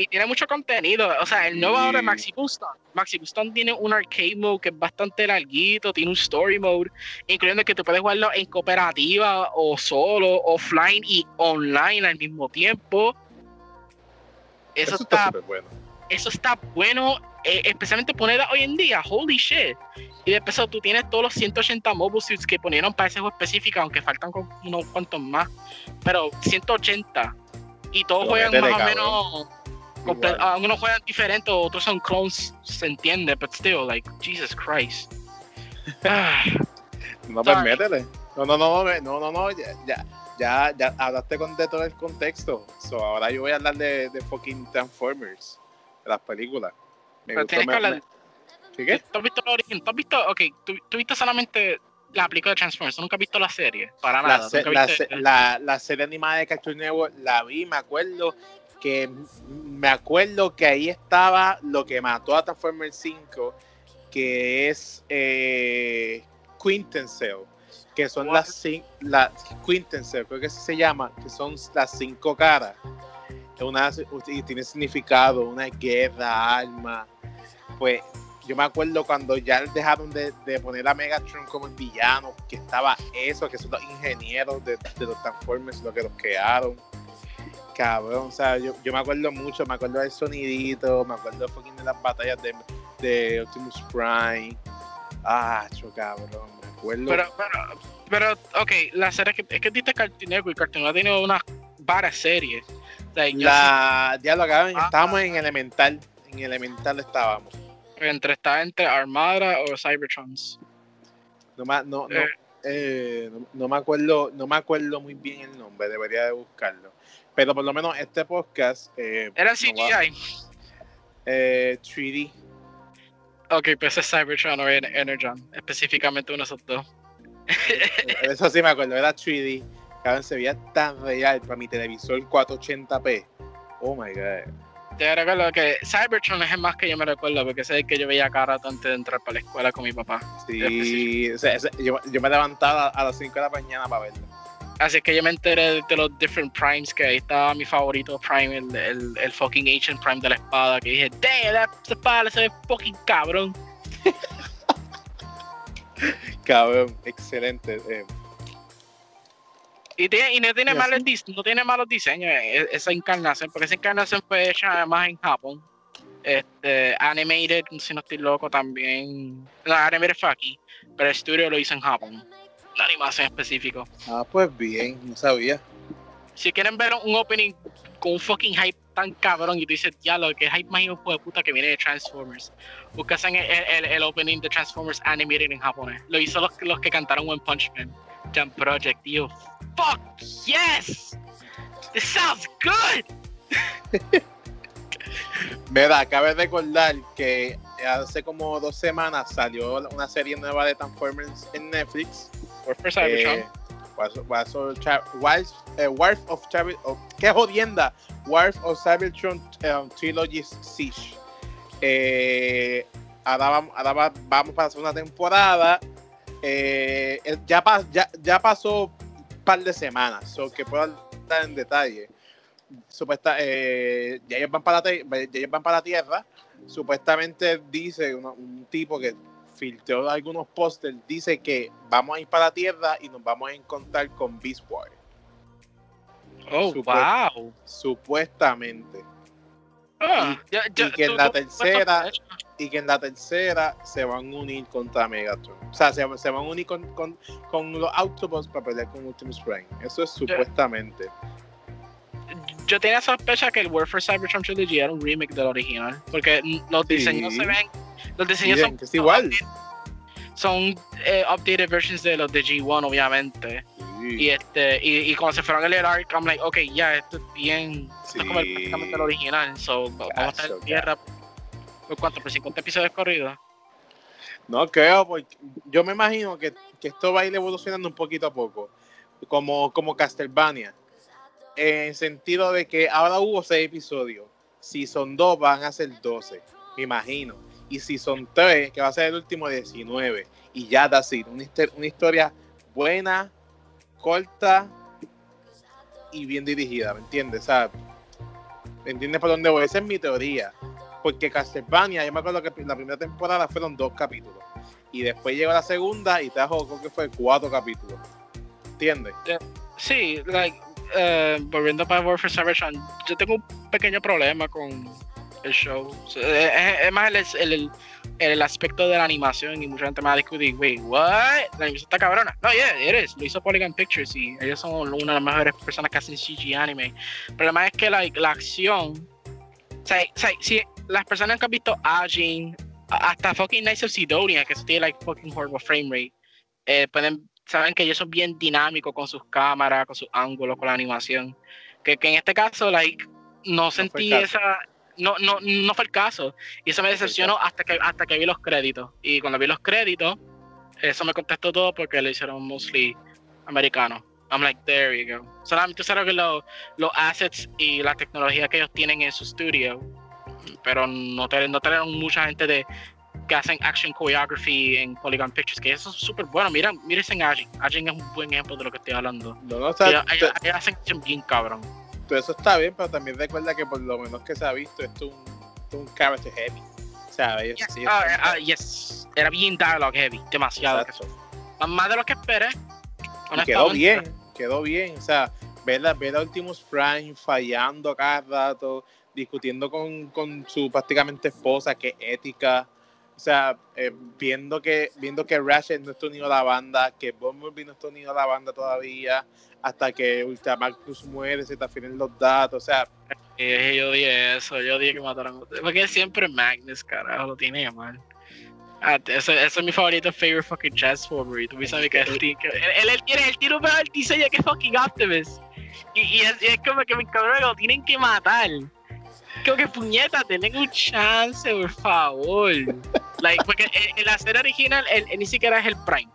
Y tiene mucho contenido. O sea, el nuevo Sí. ahora de Maxi Booston. Maxi Booston tiene un arcade mode que es bastante larguito, tiene un story mode, incluyendo que tú puedes jugarlo en cooperativa o solo, offline y online al mismo tiempo. Eso, Eso está está, bueno. eso está bueno, eh, especialmente ponerla hoy en día, holy shit. Y después eso, tú tienes todos los 180 mobile suits que ponieron para ese juego específico, aunque faltan unos cuantos más. Pero 180. Y todos Pero juegan más o cabrón. menos. Algunos juegan diferente, otros son clones, se entiende, but still, like, Jesus Christ. Ah, No, pues métele. No, no, no, no, no, no, no, ya, ya, ya, ya hablaste con de todo el contexto. So, ahora yo voy a hablar de, de fucking Transformers, de las películas. Me pero gustó, tienes que me- hablar. me- ¿Qué, qué? ¿Tú has visto la origen? ¿Tú has visto, ok, tú, visto solamente la película de Transformers, ¿tú nunca has visto la serie? Para La, nada. se- la, viste- se- la, la serie animada de Cartoon Network la vi, me acuerdo que me acuerdo que ahí estaba lo que mató a Transformers 5, que es eh, Quintessel, que son las cin- la Quintessel, creo que así se llama, que son las cinco caras. Una, y tiene significado, una guerra, alma. Pues yo me acuerdo cuando ya dejaron de, de poner a Megatron como el villano, que estaba eso, que son los ingenieros de, de los Transformers, los que los crearon. Cabrón, o sea, yo, yo me acuerdo mucho, me acuerdo del sonidito, me acuerdo fucking de las batallas de, de Optimus Prime. Ah, cho, cabrón, me acuerdo. Pero, pero, pero, ok, la serie que, es que diste Cartoon Network y Cartoon ha tenido unas varias series. La, ya lo acaban, Ah. estábamos en Elemental, en Elemental estábamos. entre, estaba entre Armada o Cybertrons. No, no, no, Eh. eh, no, no me acuerdo, no me acuerdo muy bien el nombre, debería de buscarlo. Pero por lo menos este podcast eh, Era no CGI. eh, 3D. Ok, pues es Cybertron o En- Energon, específicamente uno de esos dos. Eso sí me acuerdo, era 3D. Cabrón, se veía tan real para mi televisor 480p. Oh my god. Te recuerdo que Cybertron es el más que yo me recuerdo, porque ese es el que yo veía cada rato antes de entrar para la escuela con mi papá. Sí, o sea, ese- yo, yo me levantaba a las 5 de la mañana para verlo. Así que yo me enteré de los different primes que ahí estaba mi favorito prime, el, el, el fucking ancient prime de la espada, que dije, damn, esa espada se ve fucking cabrón. Cabrón, excelente. eh, Y, tiene- y no tiene Y malos no tiene malos diseños eh, esa encarnación, porque esa encarnación fue hecha además en Japón. Este, animated, si no estoy loco, también. No, animated fue aquí, pero el estudio lo hizo en Japón. Una animación específico. Ah, pues bien, no sabía. Si quieren ver un opening con un fucking hype tan cabrón y tú dices, ya lo que hype más hijo de puta que viene de Transformers. Buscasen el, el, el opening de Transformers animated en japonés. Lo hizo los, los que cantaron One Punch Man. Jump Project, tío. Fuck yes! This sounds good! Mira, cabe recordar que hace como dos semanas salió una serie nueva de Transformers en Netflix. Warfare Cybertron. Eh, Wars of Cha- Wars- eh, Wars of Cyber- oh, ¡Qué jodienda! Wars of Cybertron um, Trilogy Siege. Eh, ahora vamos, ahora vamos para la segunda temporada. Eh, eh, ya, ya, ya pasó un par de semanas, so que puedo dar en detalle. Supuesta, eh, ya, ellos van para la ya ellos van para la Tierra. Supuestamente dice un tipo que filtró algunos pósters, dice que vamos a ir para la Tierra y nos vamos a encontrar con Beast Boy. Oh, wow. Supuestamente. Ah, ya- ya- y que en tú- la tú- tercera- Y que en la tercera se van a unir contra Megatron. O sea, se, se van a unir con, con, con los Autobots para pelear con Optimus Prime. Eso es supuestamente. Yo tenía sospecha que el Warfare Cybertron Trilogy era un remake del original. Porque los Sí. diseños se ven. Los diseños Miren, son. es igual. Son eh, updated versions de los de G1, obviamente. Y este y, y cuando se fueron a leer Arc, I'm like, ok, ya, esto es bien. Esto es como el, prácticamente el original. So, vamos a estar en tierra. ¿Por cuánto? ¿Por 50 episodios corridos? No creo, porque yo me imagino que, que esto va a ir evolucionando un poquito a poco. Como, como Castlevania. En sentido de que ahora hubo seis episodios. Si son dos, van a ser 12. Me imagino. Y si son tres, que va a ser el último 19. Y ya da así. Una, histo- una historia buena, corta y bien dirigida, ¿me entiendes? ¿me entiendes por dónde voy? Esa es mi teoría. Porque Castlevania, yo me acuerdo que la primera temporada fueron dos capítulos. Y después llegó la segunda y trajo, creo que fue cuatro capítulos. ¿Entiendes? Sí, like, eh, volviendo para Warfare Cybertron, yo tengo un pequeño problema con el show. O sea, es, es más el, el, el aspecto de la animación y mucha gente me va a discutir, wait, what? La animación está cabrona. No, yeah, it is. Lo hizo Polygon Pictures y ellos son una de las mejores personas que hacen CG anime. El problema es que like, la acción, o sea, o sea, si las personas que han visto Ajin, hasta fucking Knights of Sidonia, que eso tiene like fucking horrible frame rate, eh, pueden saben que ellos son bien dinámicos con sus cámaras, con sus ángulos, con la animación. Que, que en este caso, like, no el sentí esa. No, no, no fue el caso. Y eso me decepcionó hasta que, hasta que vi los créditos. Y cuando vi los créditos, eso me contestó todo porque lo hicieron mostly americano. I'm like, there you go. Solamente usaron que los, los assets y la tecnología que ellos tienen en su estudio. Pero no, te- no mucha gente de que hacen action choreography en Polygon Pictures, que eso es súper bueno. Mira, mira en Ajin. Ajin es un buen ejemplo de lo que estoy hablando. No, no, o sea, Ellos, te- ellos- ellos hacen bien cabrón. Todo eso está bien, pero también recuerda que por lo menos que se ha visto, esto es un, esto es un character heavy. O sea, ellos, Yes, ah, están- ah, yes. Era bien dialogue heavy, demasiado. Exacto. Más de lo que esperé. Y quedó bien, quedó bien. O sea, ver a, ver a Optimus Prime fallando cada rato, discutiendo con, con su prácticamente esposa, que ética. O sea, eh, viendo que viendo que Ratchet no está unido a la banda, que Bumblebee no está unido a la banda todavía, hasta que Ultramarcus muere, se te afinan los datos. O sea, yo dije eso, yo dije que mataron a ustedes. Porque siempre Magnus, carajo, lo tiene mal. Ah, ese, es mi favorito, favorite fucking Transformer. Y tú sabes que él, él, tiene, tiene un mejor diseño que fucking Optimus. Y, y es, y es como que mi cabrón lo tienen que matar. Como que puñeta, tienen un chance, por favor. Like, porque en, la serie original, él, él ni siquiera es el Prime.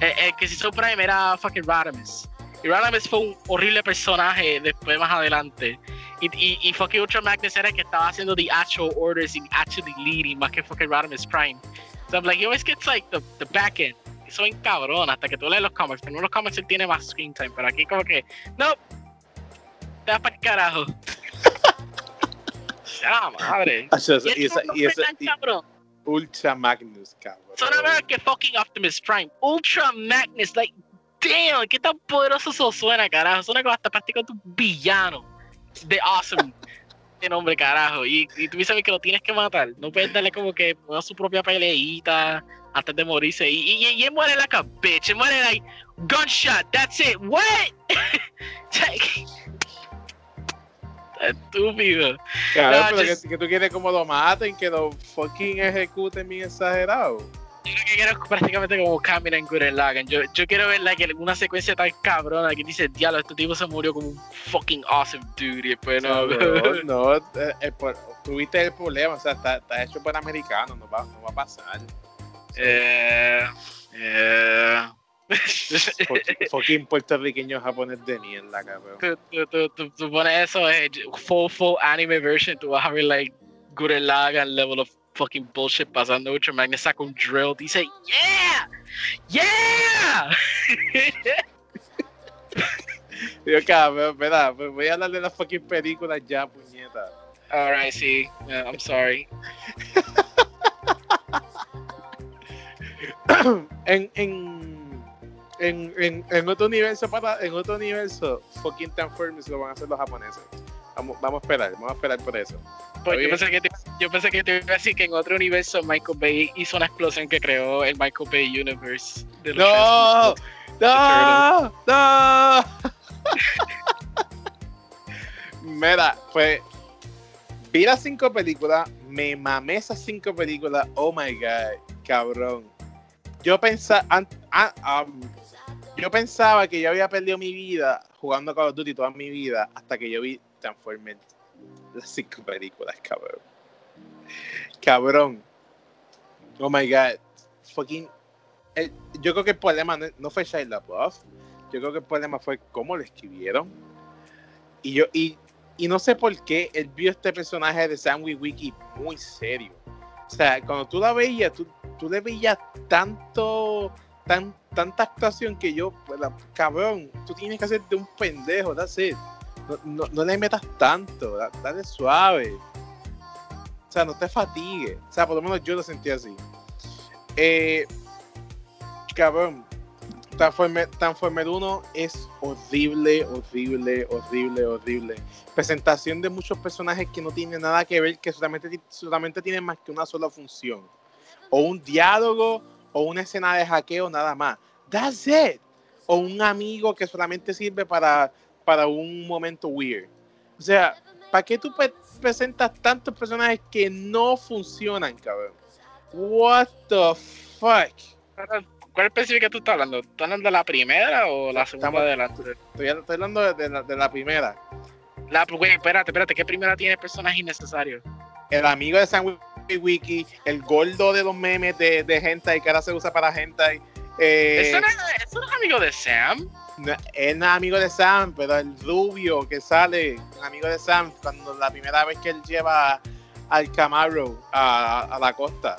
El, el que se hizo Prime era fucking Radames. Y Radames fue un horrible personaje después más adelante. Y, y, y fucking Ultra Magnus era el que estaba haciendo the actual orders y actually leading más que fucking Radames Prime. So I'm like, he always gets like the, the back end. Eso es cabrón hasta que tú lees los comics. Pero en los comics él tiene más screen time. Pero aquí como que, no, te vas para el carajo. ah, madre. Y esa- y esa-. Ultra Magnus, cabrón. Son más que fucking Optimus Prime. Ultra Magnus, like, damn, qué tan poderoso eso suena, carajo. Suena como hasta prácticamente un villano de Awesome. De nombre, carajo. Y, y tú sabes que lo tienes que matar. No puedes darle como que una su propia peleita antes de morirse. Y, y, y él muere like a bitch. Él muere like, gunshot, that's it. What? Estúpido. No, pero just- que, que tú quieres como lo maten, que lo fucking ejecuten bien exagerado. Yo lo que quiero es prácticamente como Kamina en Gurren Lagann. Yo, yo quiero ver like, una secuencia tan cabrona que dice, diablo, este tipo se murió como un fucking awesome dude. Y después no. Cabrón, no, eh, el por- tuviste el problema, o sea, está, está hecho por americanos, no va, no va a pasar. eh, eh. Fucking- Fucking puertorriqueño japonés de mierda, cabrón. tú, tú, tú, tú, tú pones eso, eh, full, full anime version, tú vas a ver like Gurren Lagann level of fucking bullshit pasando. Ultra Magnus saca un drill, dice, yeah, yeah. Yo, cabrón, pues voy a hablar de las fucking películas ya, puñeta. Alright, sí, I'm sorry. en, en, en, en otro universo para, en otro universo, fucking Transformers lo van a hacer los japoneses. Vamos, vamos a esperar, vamos a esperar por eso. Pues yo pensé, que te, yo pensé que te iba a decir que en otro universo Michael Bay hizo una explosión que creó el Michael Bay Universe. de los ¡No! ¡No! ¡No! Mira, pues vi las cinco películas, me mamé esas cinco películas, oh my god, cabrón. Yo pensaba, yo pensaba que yo había perdido mi vida jugando Call of Duty toda mi vida hasta que yo vi Transformers, las cinco películas, cabrón. Cabrón. Oh my god. Fucking el- yo creo que el problema no, no fue Shia LaBeouf. Yo creo que el problema fue cómo lo escribieron. Y yo y, y no sé por qué él vio este personaje de Sam Wiki muy serio. O sea, cuando tú la veías, tú, tú le veías tanto, tan, tanta actuación que yo, pues, cabrón, tú tienes que hacerte un pendejo, that's it. No, no, le metas tanto, da- dale suave. O sea, no te fatigues. O sea, por lo menos yo lo sentí así. Eh, cabrón, Transformer, Transformer 1 es horrible, horrible, horrible, horrible. Presentación de muchos personajes que no tienen nada que ver, que solamente, solamente tienen más que una sola función. O un diálogo, o una escena de hackeo, nada más. That's it. O un amigo que solamente sirve para, para un momento weird. O sea, ¿para qué tú pre- presentas tantos personajes que no funcionan, cabrón? What the fuck? ¿Cuál específica tú estás hablando? ¿Estás hablando de la primera o la segunda Estamos- de la Estoy, estoy hablando de, de la, de la primera. La, güey, espérate, espérate, ¿qué primera tiene personaje innecesario? El amigo de Sam Wiki, el gordo de los memes de, de hentai que ahora se usa para hentai. Eh, ¿Eso, no es, eso es amigo de Sam? no- él no es amigo de Sam, pero el rubio que sale, amigo de Sam, cuando la primera vez que él lleva al Camaro a, a la costa.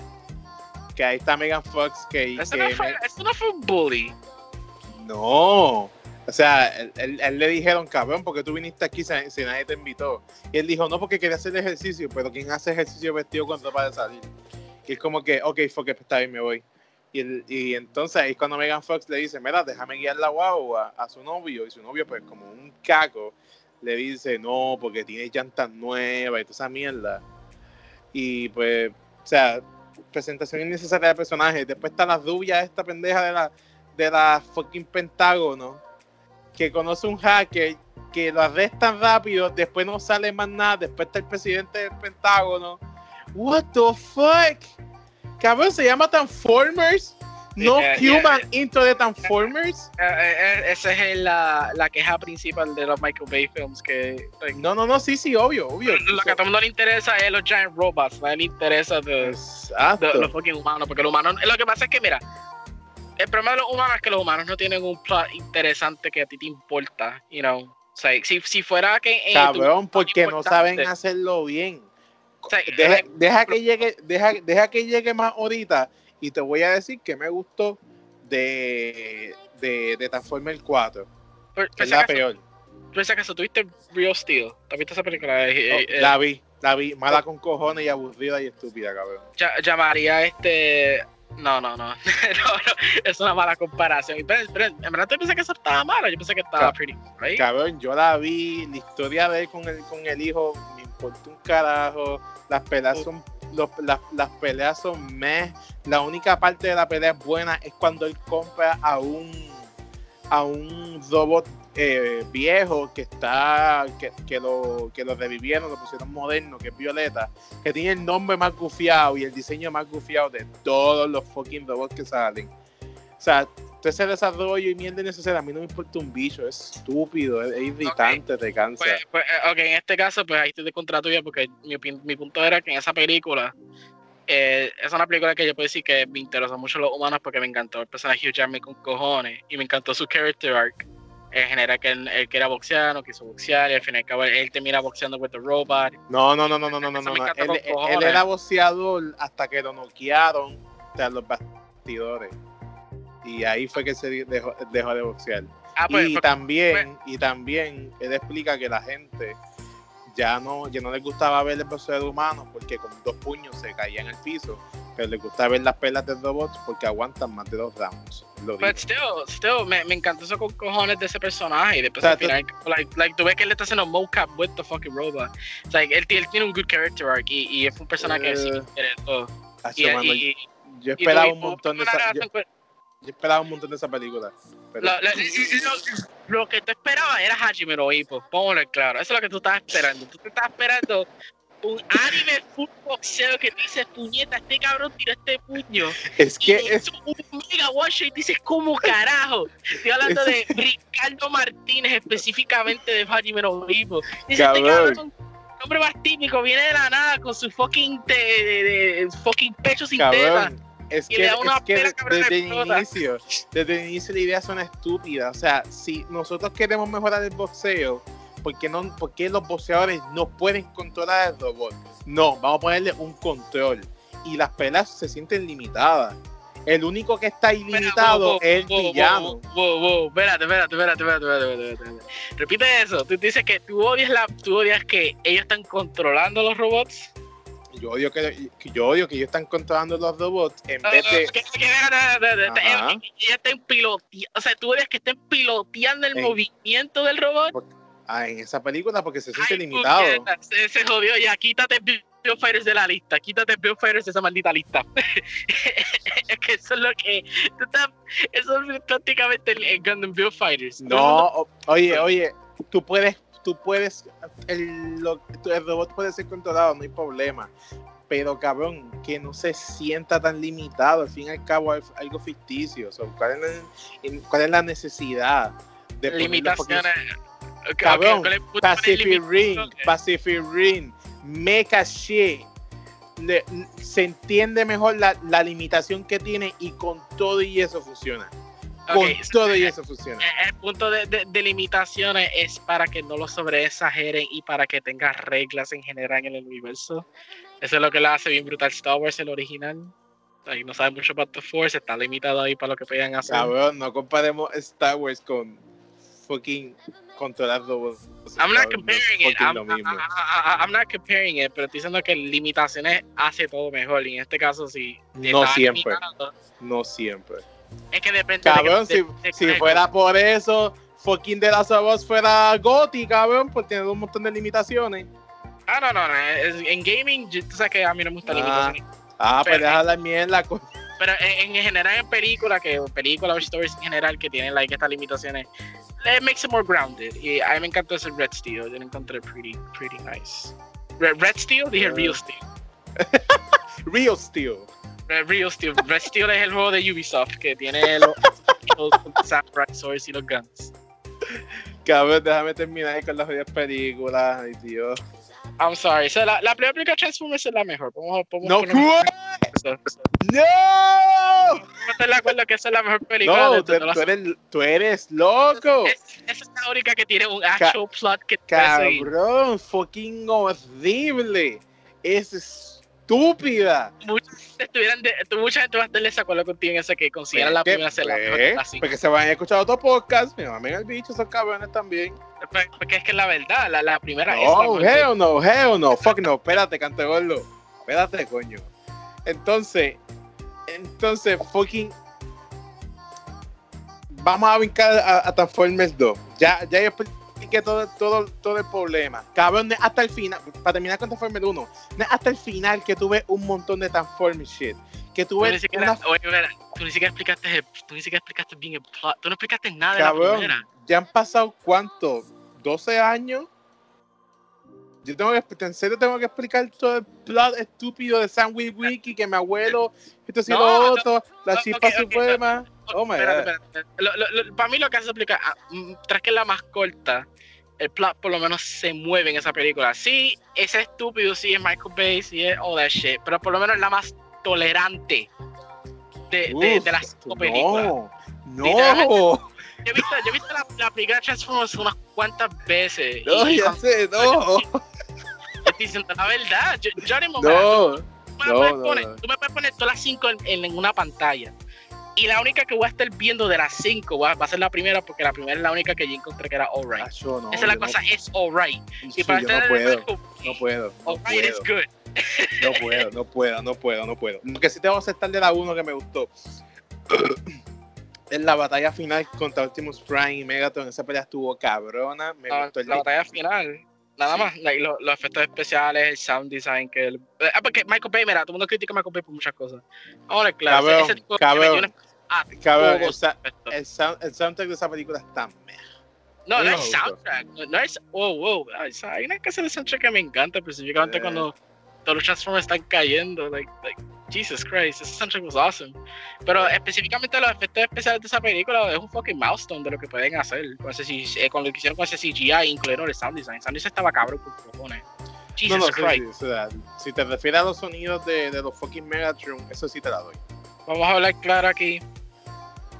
Que ahí está Megan Fox, que, Eso que no, fue, eso no fue un bully. No. O sea, él, él- él le dijeron, cabrón, porque tú viniste aquí si, si nadie te invitó. Y él dijo, no, porque quería hacer ejercicio, pero ¿quién hace ejercicio vestido con ropa de salir? Y es como que, ok, que está bien, me voy. Y, entonces ahí es cuando Megan Fox le dice, mira, déjame guiar la guagua a su novio. Y su novio, pues como un caco, le dice, no, porque tiene llantas nuevas y toda esa mierda. Y pues, o sea, presentación innecesaria de personajes. Después está la rubia, esta pendeja de la, de la fucking Pentágono, que conoce un hacker, que lo arrestan rápido, después no sale más nada, después está el presidente del Pentágono. What the fuck? Cabrón, se llama Transformers. No Yeah, yeah. Human into the Transformers. Eh, eh, eh, esa es la, la queja principal de los Michael Bay films, que like, No, no, no, sí, sí, obvio, obvio. lo que a todo el mundo le interesa es los giant robots, no le interesa de los fucking humanos, porque los humanos, lo que pasa es que, mira, el problema de los humanos es que los humanos no tienen un plot interesante que a ti te importa, you know. O sea, si, si fuera que... Cabrón, porque no saben hacerlo bien. Deja, eh, deja que llegue, deja, deja que llegue más ahorita y te voy a decir que me gustó de, de, de Transformers 4. por- Que por es la acaso- peor. por si acaso, ¿tuviste Real Steel? ¿Te has visto esa película? Eh, eh, la vi, la vi. Mala con cojones y aburrida y estúpida, cabrón. llamaría este... No, no, no. no, no, Es una mala comparación. Pero, pero, en verdad, yo pensé que eso estaba malo. Yo pensé que estaba Ca- pretty right? Cabrón, yo la vi, la historia de él con el, con el hijo, importa un carajo. Las peleas son, los- las, las peleas son meh. La única parte de la pelea es buena es cuando él compra a un a un robot eh, viejo que está que, que lo que lo revivieron, lo pusieron moderno, que es Violeta, que tiene el nombre más gufiado y el diseño más gufiado de todos los fucking robots que salen. O sea, todo ese desarrollo y mierda innecesaria, a mí no me importa un bicho, es estúpido, es, es irritante, te cansa. Pues, pues, eh, ok, en este caso, pues ahí estoy de contra tuya porque mi, mi punto era que en esa película eh, es una película que yo puedo decir que me interesó mucho los humanos porque me encantó el personaje Hugh Jackman con cojones y me encantó su character arc. En general, que él, él quería boxear, no quiso boxear y al final y al cabo, él, él termina boxeando with the robot. No, no, no, no, no, no, no, no. Él, con cojones. él era boxeador hasta que lo noquearon tras los bastidores. Y ahí fue que se dejó, dejó de boxear. Ah, pues, y pues, también, y también él explica que la gente ya no, ya no les gustaba ver el boxeo humano porque con dos puños se caía en el piso, pero les gusta ver las pelas de robots porque aguantan más de dos rounds. But dijo. still, still, me, me encantó eso con cojones de ese personaje. Y después O sea, al final, like, like, tú ves que él está haciendo mocap with the fucking robot. O sea, él, él tiene un good character arc y, y es un personaje que sí Eh, Y, y- yo esperaba tú- un montón de yo, yo esperaba un montón de esa película. Pero, lo, lo- lo- lo que tú esperabas era Hajime no Ippo, claro. Eso es lo que tú estabas esperando. Tú te estabas esperando un anime full boxeo que te dice, puñeta, este cabrón tiró este puño. es Y que le es un mega shot y dices, ¿cómo carajo? Estoy hablando de Ricardo Martínez, específicamente de Hajime no Ippo. Dice, este Cabrón. cabrón, hombre más típico, viene de la nada con su fucking, te- de, de- fucking pecho sin teta. Es Y que, le da una es que desde el inicio, desde el inicio la idea suena estúpida. O sea, si nosotros queremos mejorar el boxeo, ¿por qué, no, por qué los boxeadores no pueden controlar el robot? No, vamos a ponerle un control. Y las peleas se sienten limitadas. El único que está ilimitado es el villano. Wow, wow, wow, espérate, espérate, espérate, espérate, espérate, espérate, espérate. Repite eso. Tú dices que tú odias la, tú odias que ellos están controlando los robots. Yo odio que, yo odio que ellos están controlando los robots en vez de. Ellos estén piloteando, o sea, tú odias que estén piloteando el En- movimiento del robot. Ah, en esa película porque se siente Ay, limitado. se, se jodió ya, quítate Bio Fighters de la lista, quítate Bio Fighters de esa maldita lista. es que eso es lo que. tú estás- eso es prácticamente el, el Gundam Bio Fighters. No, oye, oye, tú puedes, tú puedes, el, lo- el robot puede ser controlado, no hay problema. Pero cabrón, que no se sienta tan limitado, al fin y al cabo es algo ficticio. O sea, ¿cuál, es la, cuál es la necesidad de limitaciones. Cabrón, ok, ¿cuál es el punto de Pacific? Ring, Ok. Pacific Ring, Mecha Shit. Le- se entiende mejor la, la limitación que tiene y con todo y eso funciona. Con todo y eso funciona. El punto de, de- de limitaciones es para que no lo sobreexageren y para que tenga reglas en general en el universo. Eso es lo que le hace bien brutal Star Wars, el original. Ahí no sabe mucho about the Force, está limitado ahí para lo que puedan hacer. Cabrón, no comparemos Star Wars con fucking controlar robots. I'm not cabrón, no comparing it. I'm, lo mismo. I- I- I- I'm not comparing it, pero estoy diciendo que limitaciones hace todo mejor. Y en este caso, sí. No siempre. limitado. No siempre. Es que depende Cabrón, de, si, de- si de- fuera por eso, fucking de las Us fuera Gotti, cabrón, por tener un montón de limitaciones. Ah, no, no, no. En gaming, tú sabes que a mí no me gusta Ah. limitaciones. Ah, pues Pero- deja la mierda. Pero en, en general, en películas, que películas o stories en general que tienen like estas limitaciones, it makes it more grounded. Y a mí me encantó ese Red Steel. Yo lo encontré pretty, pretty nice. Red, Red Steel, dije. Real Steel. Real Steel. Real Steel. Red Steel es el juego de Ubisoft que tiene los, los samurai swords y los guns. Cabrón, déjame terminar con las jodidas películas. Ay, Dios. I'm sorry. O sea, la, la primera película Transformers es la mejor. Podemos, podemos ¡No! ¿qué? eso, eso. ¡No! estás de acuerdo que esa es la mejor película No, de tú, tú eres, tú eres loco. Es- Esa es la única que tiene un actual plot que te. Cabrón, fucking horrible. Es estúpida. Mucha gente, estuvieran de- mucha gente va a estar de desacuerdo contigo en ese que consideran la Pues, primera ser la pues, mejor. Porque se van a escuchar otros podcasts. Mi mamá en el bicho, son cabrones también. Pues, Porque es que la verdad, la, la primera es la No, hell no, hell no. Fuck no, espérate, cante gordo. Espérate, coño. Entonces, entonces, fucking. Vamos a brincar a, a Transformers 2. Ya, ya expliqué todo, todo, todo el problema. Cabrón, no hasta el final, para terminar con Transformers 1, no es hasta el final que tuve un montón de Transformers shit. Que Tú tuve ni, siquiera, una oye, mira, tú ni siquiera explicaste el- tú ni siquiera explicaste bien el plot. Tú no explicaste nada de la Cabrón, primera. ya han pasado cuánto, 12 años. Yo tengo que, en serio tengo que explicar todo el plot estúpido de Sam Wiki, que mi abuelo, esto y No, lo no, otro, la no, chispa ok, ok, suprema. Oh my espérate, God. espérate. Lo- lo- lo- para mí lo que hace explicar, ah, mm, tras que es la más corta, el plot por lo menos se mueve en esa película. Sí, es estúpido, sí es Michael Bay, sí es all that shit, pero por lo menos es la más tolerante de, de, Uf, de las cinco películas. no, no, Yo he visto, yo he visto la, la película Transformers unas cuantas veces. no, y, ya sé, no, estoy diciendo la verdad. Yo, yo mismo, mira, no, tú, me no, puedes no, poner, no. tú me puedes poner todas las cinco en, en- en una pantalla. Y la única que voy a estar viendo de las cinco va, va a ser la primera, porque la primera es la única que yo encontré que era alright. No, Esa es la no- cosa, es alright. Y para yo no en puedo, el no puedo, no alright is puedo. good. No puedo, no puedo, no puedo, no puedo. Lo que sí te voy a aceptar de la 1 que me gustó. es la batalla final contra Optimus Prime y Megatron. Esa pelea estuvo cabrona. Me La, gustó el la batalla final. Nada más, like, lo- los efectos especiales, el sound design, que el, ah, porque Michael Bay, mira, todo el mundo critica a Michael Bay por muchas cosas. Ahora, claro, Cabrón, ese, ese tipo cabrón, una- ah, Cabrón, el, sound- el soundtrack de esa película está. No, no me es soundtrack. No, no es. Wow, wow. Hay una cosa de soundtrack que me encanta, específicamente Eh. cuando todos los Transformers están cayendo. Like, like, Jesus Christ, ese soundtrack was awesome. Pero específicamente los efectos especiales de esa película es un fucking milestone de lo que pueden hacer. Con, ese, eh, con lo que hicieron con ese CGI, incluyeron el sound design. Sound design estaba cabrón con cojones. Jesus No, no, sí, Christ. sí, si te refieres a los sonidos de, de los fucking Megatron, eso sí te la doy. Vamos a hablar claro aquí.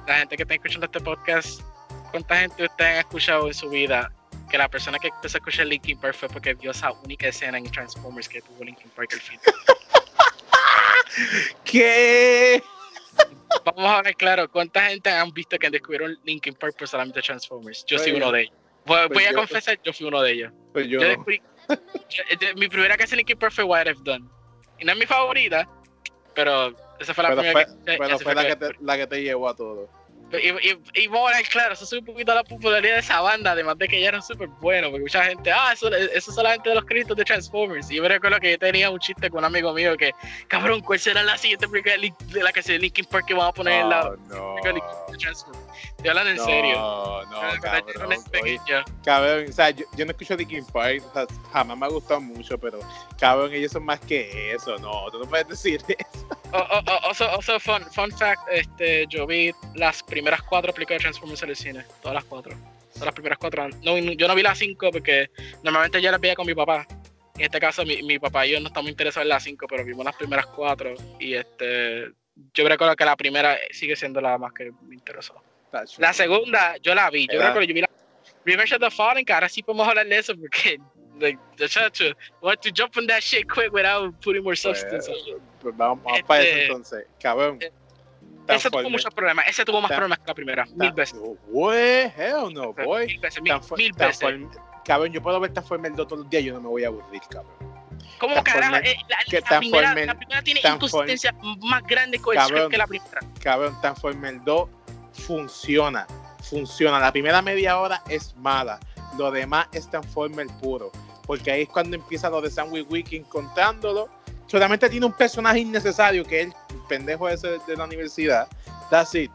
La gente que está escuchando este podcast, ¿cuánta gente ustedes han escuchado en su vida que la persona que empezó a escuchar Linkin Park fue porque vio esa única escena en Transformers que tuvo Linkin Park al fin? ¿Qué? Vamos a hablar claro, ¿cuánta gente han visto que descubrieron Linkin Park por solamente Transformers? Yo soy Pues uno de ellos. Voy, Pues voy a yo. confesar, yo fui uno de ellos. Pues yo. Yo descubrí- yo- de- mi primera canción Linkin Park fue What I've Done. Y no es mi favorita, pero esa fue la pero primera fue, que pero fue la, que que- te, la que te llevó a todo. Y, y, y a claro, eso sube un poquito la popularidad de esa banda, además de que ya eran súper buenos, porque mucha gente, ah, eso, eso es solamente de los créditos de Transformers. Y yo me recuerdo que yo tenía un chiste con un amigo mío que, cabrón, ¿cuál será la siguiente película de, la que se Linkin Park que vamos a poner en la Oh, no. de Transformers? Estoy hablando en no, serio. No, era cabrón. Cabrón, o sea, yo, yo no escucho Linkin Park, o sea, jamás me ha gustado mucho, pero cabrón, ellos son más que eso, no, tú no puedes decir eso. O- o- o- Also, also fun, fun fact, este, yo vi las primeras cuatro películas de Transformers en el cine, todas las cuatro. Todas las primeras cuatro. No, yo no vi las cinco porque normalmente yo las veía con mi papá. En este caso, mi, mi papá y yo no estamos interesados en las cinco, pero vimos las primeras cuatro. Y este, yo recuerdo que la primera sigue siendo la más que me interesó. La segunda, yo la vi. Yo ¿Verdad? recuerdo, yo vi la Revenge of the Fallen, que ahora sí podemos hablar de eso porque, like, the chacho, want to jump on that shit quick without putting more substance. on it. Pues vamos, vamos para eso Este, entonces, cabrón. eh, Ese tuvo muchos problemas. Ese tuvo más Tan- problemas que la primera. Mil veces. Güey, hell no, boy. Mil veces. Mil, mil veces. Cabrón, yo puedo ver Transformers 2 todos los días, yo no me voy a aburrir, cabrón. ¿Cómo carajo? Eh, la, que la primera, la primera tiene inconsistencia más grande Cabrón. que la primera. Cabrón, Transformers 2 funciona, funciona. La primera media hora es mala, lo demás es Transformer puro. Porque ahí es cuando empieza lo de Sam Wiki encontrándolo. Solamente tiene un personaje innecesario que es el pendejo ese de la universidad. That's it.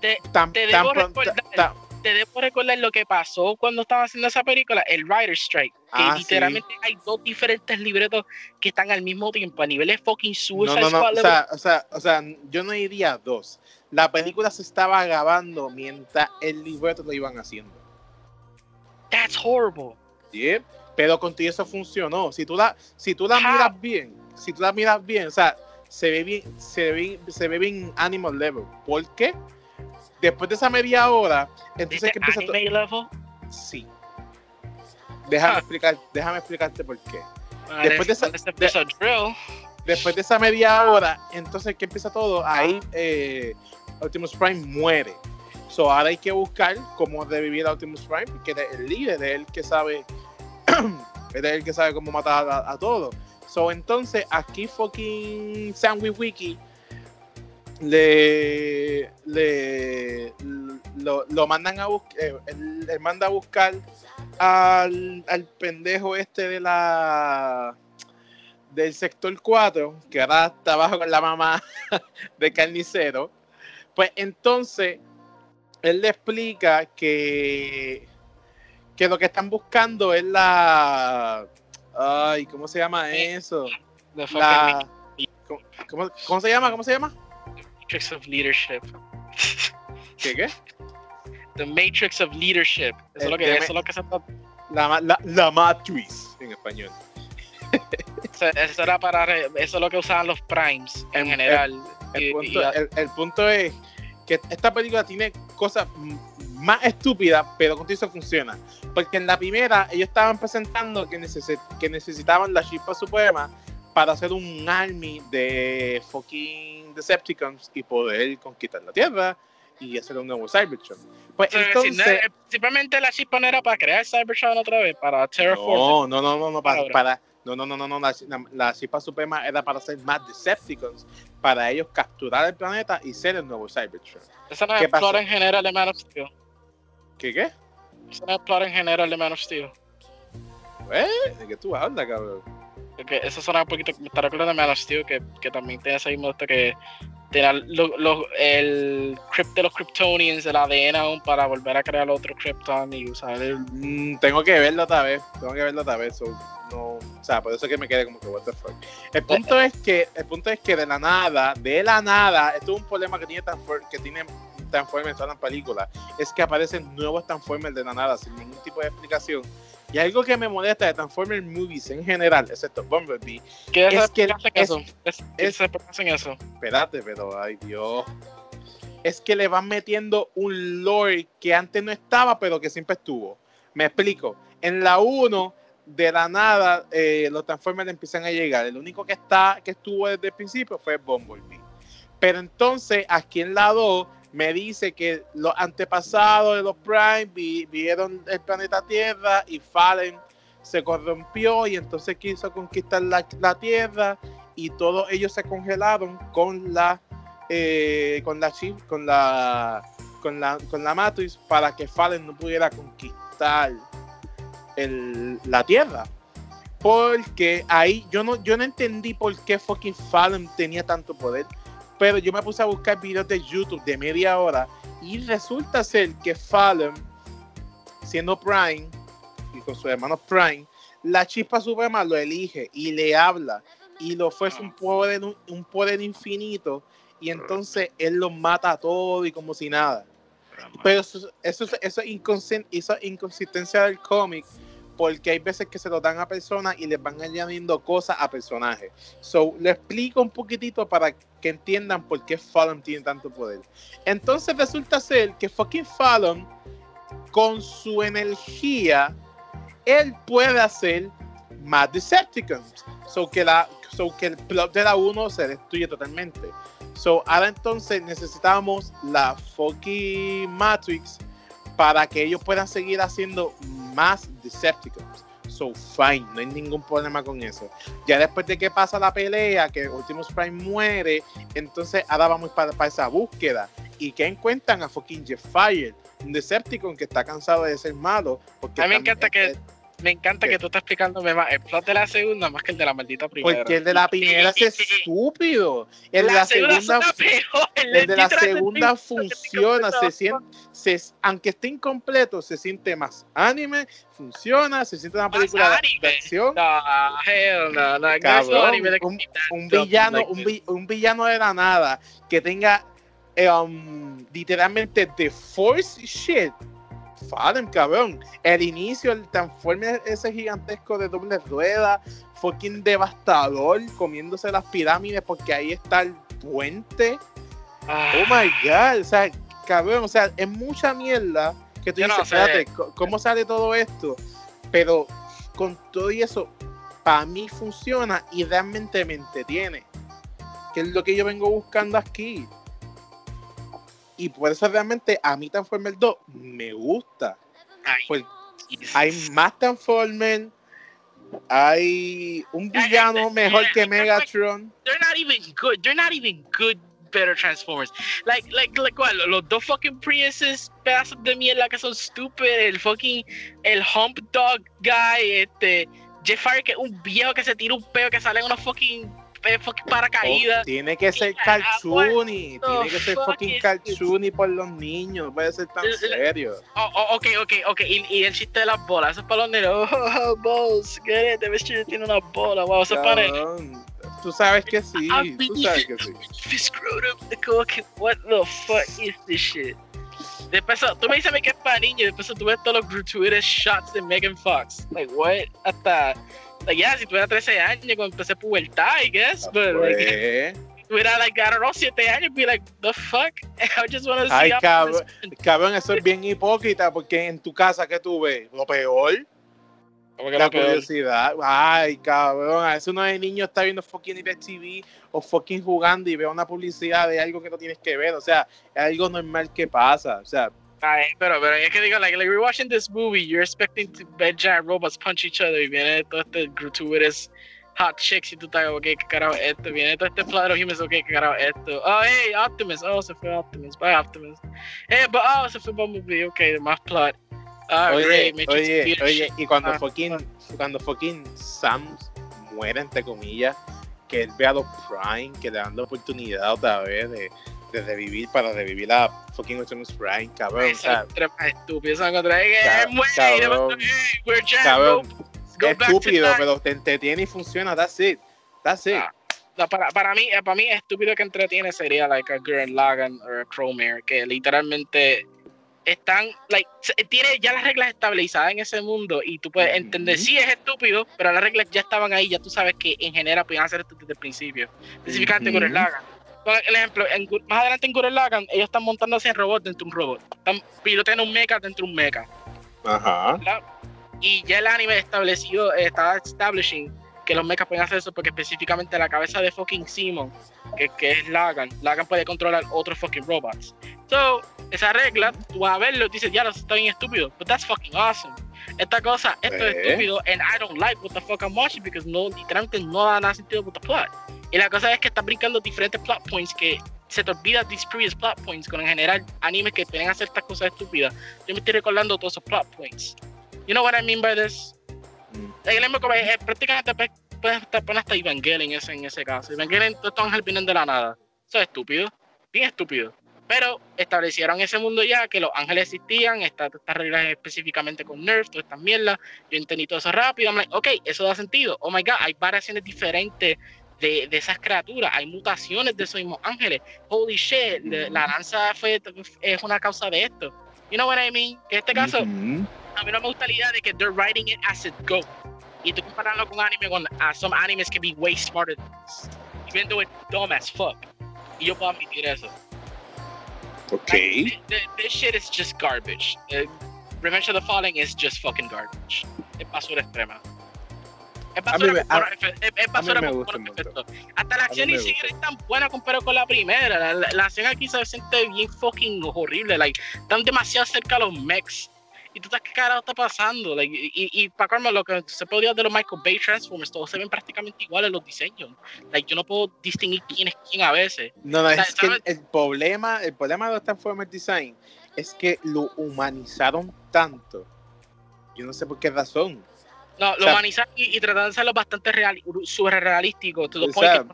Te- Tan- te debo recordar ta- Te debo recordar lo que pasó cuando estaba haciendo esa película, el Writer Strike. Que Ah, literalmente hay dos diferentes libretos que están al mismo tiempo a nivel de fucking Suicide no, no. O sea, o, sea, o sea, yo no iría a dos. La película se estaba grabando mientras el libreto lo iban haciendo. That's horrible. Yep. Pero contigo eso funcionó. Si tú la, si tú la How? miras bien, si tú la miras bien, o sea, se ve bien, se ve, se ve bien animal level. ¿Por qué? Después de esa media hora, entonces que empieza anime level? Sí. Déjame, explicar, déjame explicarte por qué. Después de, esa, de, drill. después de esa media hora, entonces que empieza todo, ahí eh, Optimus Prime muere. So ahora hay que buscar cómo revivir a Optimus Prime, porque es el líder, es el que sabe, es el que sabe cómo matar a, a todos. So entonces aquí fucking Sandwich Wiki le, le lo, mandan a buscar, eh, le manda a buscar al, al pendejo este de la del sector 4, que ahora está abajo con la mamá de carnicero, pues entonces él le explica que, que lo que están buscando es la... Ay, ¿cómo se llama eso? La, ¿cómo, ¿Cómo se llama? ¿Cómo se llama? Matrix of Leadership. ¿Qué qué? The Matrix of Leadership. Eso, es, lo que, eso es lo que se la, la, la Matrix en español. eso, era para. Eso es lo que usaban los Primes en general. El, punto, el, punto, es que esta película tiene cosas más estúpidas, pero con eso funciona. Porque en la primera ellos estaban presentando que, que necesitaban la chispa suprema para hacer un army de fucking Decepticons y poder conquistar la Tierra y hacer un nuevo Cybertron. Pues entonces, simplemente la chispa no era para crear Cybertron otra vez, para Terraform. No, no, no, no, para, para no, no, no, no, no, la, la, chispa suprema era para hacer más Decepticons, para ellos capturar el planeta y ser el nuevo Cybertron. Esa no es en general de Man of Steel. ¿Qué qué? Es el plot en general de Man of Steel. ¿Eh? ¿De qué tú hablas, cabrón? Porque eso suena un poquito. Me está recordando de Man of Steel, que, que también tiene ese mismo que tenía el crypt de los Kryptonians, el ADN aún para volver a crear otro Krypton y usar el. Mm, tengo que verlo otra vez, tengo que verlo otra vez. no, o sea, por eso es que me quedé como que what the fuck. El punto es que, el punto es que de la nada, de la nada, esto es un problema que tiene que tiene Transformers en todas las películas, es que aparecen nuevos Transformers de la nada, sin ningún tipo de explicación. Y algo que me molesta de Transformers movies en general, excepto Bumblebee, ¿Qué es, es que es, eso? Es, es, en eso. Espérate, pero ay Dios. Es que le van metiendo un lore que antes no estaba, pero que siempre estuvo. Me explico. En la 1, de la nada, eh, los Transformers empiezan a llegar. El único que está, que estuvo desde el principio fue Bumblebee. Pero entonces, aquí en la 2 me dice que los antepasados de los Prime vieron el planeta Tierra y Fallen se corrompió y entonces quiso conquistar la, Tierra y todos ellos se congelaron con la eh, con la chip, con la con la con la Matrix para que Fallen no pudiera conquistar el, la Tierra. Porque ahí yo no yo no entendí por qué fucking Fallen tenía tanto poder pero yo me puse a buscar videos de YouTube de media hora y resulta ser que Fallen, siendo Prime y con su hermano Prime, la chispa suprema lo elige y le habla y lo ofrece un poder, un poder infinito y entonces él los mata a todos y como si nada. Pero eso, eso, eso, esa inconsistencia del cómic porque hay veces que se lo dan a personas y les van añadiendo cosas a personajes. So, le explico un poquitito para que entiendan por qué Fallon tiene tanto poder. Entonces resulta ser que fucking Fallon, con su energía, él puede hacer más Decepticons. So que, la, so que el plot de la 1 se destruye totalmente. So, ahora entonces necesitamos la fucking Matrix para que ellos puedan seguir haciendo más Decepticons. So fine, no hay ningún problema con eso. Ya después de que pasa la pelea, que Optimus Prime muere, entonces ahora vamos para, esa búsqueda. ¿Y que encuentran a fucking Jeff Fire? Un Decepticon que está cansado de ser malo. Porque a mí me encanta que me encanta que tú estás explicándome más el plot de la segunda más que el de la maldita primera. Porque el de la primera es estúpido. El de la, segunda, el, de la segunda funciona, se siente, se, aunque esté incompleto, se siente más anime, funciona, se siente una película de acción. No, hell no, no, Cabrón, un, un, villano, un, un, villano de la nada que tenga um, literalmente the force shit McFadden, cabrón. El inicio, el transforme ese gigantesco de doble rueda, fucking devastador, comiéndose las pirámides porque ahí está el puente. Ah, Oh my god, o sea, cabrón, o sea, es mucha mierda que tú Yo no dices, sé. espérate, ¿cómo sale todo esto? Pero con todo y eso, para mí funciona y realmente me entretiene. Que es lo que yo vengo buscando aquí. Y por eso realmente a mí Transformers 2 me gusta. Pues hay más Transformers, hay un villano mejor que Megatron. they're not even good. They're not even good. Better Transformers. Like, like, like, what? Los dos fucking Priuses, pedazos de mierda que son stupid. El fucking, el Hump Dog guy, este, Jeff Fire, que es un viejo que se tira un peo que sale en unos fucking paracaídas. Oh, tiene que ser what tiene the que ser fuck fucking cartoony por los niños, no puede ser tan Eh, eh, serio. Oh, oh, ok, ok, ok. Y, y el chiste de las bolas, esos para los nenes. Oh, balls, get it. Debe ser tiene una bola. Wow, eso para Cabrón, Tú sabes que sí, tú sabes que sí. Como que, what the fuck is this shit? Después, tú me dices que es para niños, después tú ves todos los gratuitous shots de Megan Fox. Like, what? Hasta. Like, yeah, si tuviera 13 años, cuando empecé pubertad, I guess. But, like, Pues, tuviera, like, I don't know, 7 años, be like, the fuck? I just want to see Ay, how cabrón. cabrón, eso es bien hipócrita porque en tu casa, ¿qué tú ves? Lo peor, Como que la peor. curiosidad. Ay, cabrón, a veces uno de niño está viendo fucking TV o fucking jugando y ve una publicidad de algo que no tienes que ver. O sea, es algo normal que pasa. O sea, Ay, pero, pero es que digo, like, like, we're watching this movie, you're expecting to bet giant robots punch each other, y viene todo este gratuitous hot chicks, y tú estás, ok, qué carajo es esto, viene todo este plot of humans, ok, qué carajo es esto, oh, hey, Optimus, oh, se fue Optimus, bye Optimus, hey, but, oh, se fue Bumblebee, ok, más plot, ah, oye, great, Matrix oye, oye, y cuando Ah, fucking, cuando fucking Sam muere, entre comillas, que él ve a los Prime, que le dan la oportunidad otra vez de, de revivir para revivir a fucking Optimus Prime, cabrón. Es estúpido, se van a encontrar, Cab- muere, y cabrón. cabrón, estúpido, pero te entretiene y funciona, that's it. That's it. Ah, No, para, para mí, eh, para mí estúpido que entretiene sería like a Gurren Lagann o a Chromare, que literalmente están, like, tiene ya las reglas estabilizadas en ese mundo y tú puedes entender, sí es estúpido, pero las reglas ya estaban ahí, ya tú sabes que en general podían hacer esto desde el principio, específicamente en Ujú. Gurren Lagann. Por el ejemplo, en más adelante en Gurren Lagann, ellos están montándose en robots dentro de un robot, están piloteando un mecha dentro de un mecha. Ajá. y ya el anime establecido eh, estaba establishing que los mechas pueden hacer eso porque específicamente la cabeza de fucking Simon que, que es Lagan. Lagan puede controlar otros fucking robots. So esa regla tú vas a verlo y dices ya está bien estúpido. But that's fucking awesome. Esta cosa esto es Eh. estúpido and I don't like what the fuck I'm watching because no literalmente no da nada sentido with the plot y la cosa es que estás brincando diferentes plot points que se te olvida these previous plot points con en general animes que pueden hacer estas cosas estúpidas yo me estoy recordando todos esos plot points You know what I mean by this? Mm. El anime como, eh, prácticamente pues, puedes estar poner hasta Evangelion en ese, en ese caso. Evangelion, todos estos ángeles vienen de la nada. Eso es estúpido. Bien estúpido. Pero establecieron ese mundo ya, que los ángeles existían, estas estas reglas específicamente con Nerf, todas estas mierdas. Yo entendí todo eso rápido. I'm like, ok, eso da sentido. Oh my god, hay variaciones diferentes de, de esas criaturas. Hay mutaciones de esos mismos ángeles. Holy shit, la- la lanza fue, es una causa de esto. You know what I mean? En este caso, Ujú. a mí no me gusta la idea de que they're writing it as it go. Y tú compararlo con anime, con uh, some animes can be way smarter than this. Even though it's dumb as fuck. Y yo puedo admitir eso. Ok. Like, th- th- this shit is just garbage. Uh, Revenge of the Fallen is just fucking garbage. Es basura extrema. Es A basura me- con efe- es- es basura con efectos. Hasta la acción ni siquiera es tan buena comparado con la primera. La, la- la acción aquí se siente bien fucking horrible. Like, están demasiado cerca a los mechs. Y tú estás, ¿qué carajo está pasando? Like, y, y, y para colmo, lo que se puede odiar de los Michael Bay Transformers, todos se ven prácticamente iguales los diseños. Like, yo no puedo distinguir quién es quién a veces. No, no, es ¿Sabes? que el, el problema, el problema de los Transformers Design es que lo humanizaron tanto. Yo no sé por qué razón. No, O lo sea- humanizaron y, y de hacerlo bastante real, super realístico. Todo O sea,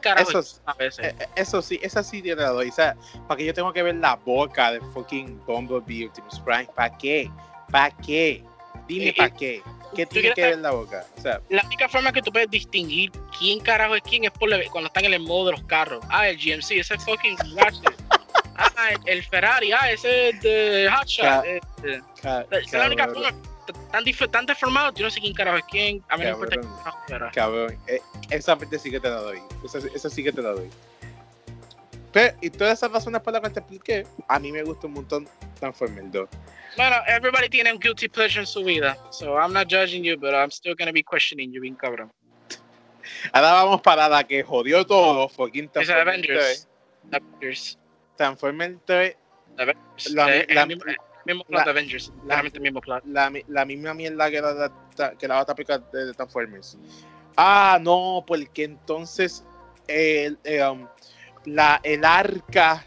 carajo eso- a veces. Eh, eh, Eso sí, esa sí te la doy. O sea, para que yo tengo que ver la boca de fucking Bumblebee Optimus Prime. ¿Para qué? ¿Para qué? Dime Eh, para eh, qué. ¿Qué ¿tú tiene que ver la boca? O sea, La única forma que tú puedes distinguir quién carajo es quién es por la- cuando están en el modo de los carros. Ah, el GMC, ese fucking Ratchet. Ah, el, el Ferrari, ah, ese es de Hotshot. Ca- Esa es la única forma. Tan, tan deformado, yo no sé quién carajo es quién. A mí no me importa Cabrón. quién. Cabrón, eh, esa parte sí que te la doy. Esa, esa sí que te la doy. Pero, y todas esas razones por las que te expliqué, a mí me gusta un montón Transformers 2. Bueno, everybody tiene un guilty pleasure en su vida. So I'm not judging you, but I'm still gonna be questioning you, bien cabrón. Ahora vamos para la que jodió todo, fucking Transformers 3. Avengers. Avengers. Transformers 3, Avengers. La- Eh, la- el mismo, plot la- de Avengers. Claramente mismo plot. la, mi- la misma mierda que la, la- que la película de, de Transformers. Ah, no, porque entonces el, eh, um, la, el arca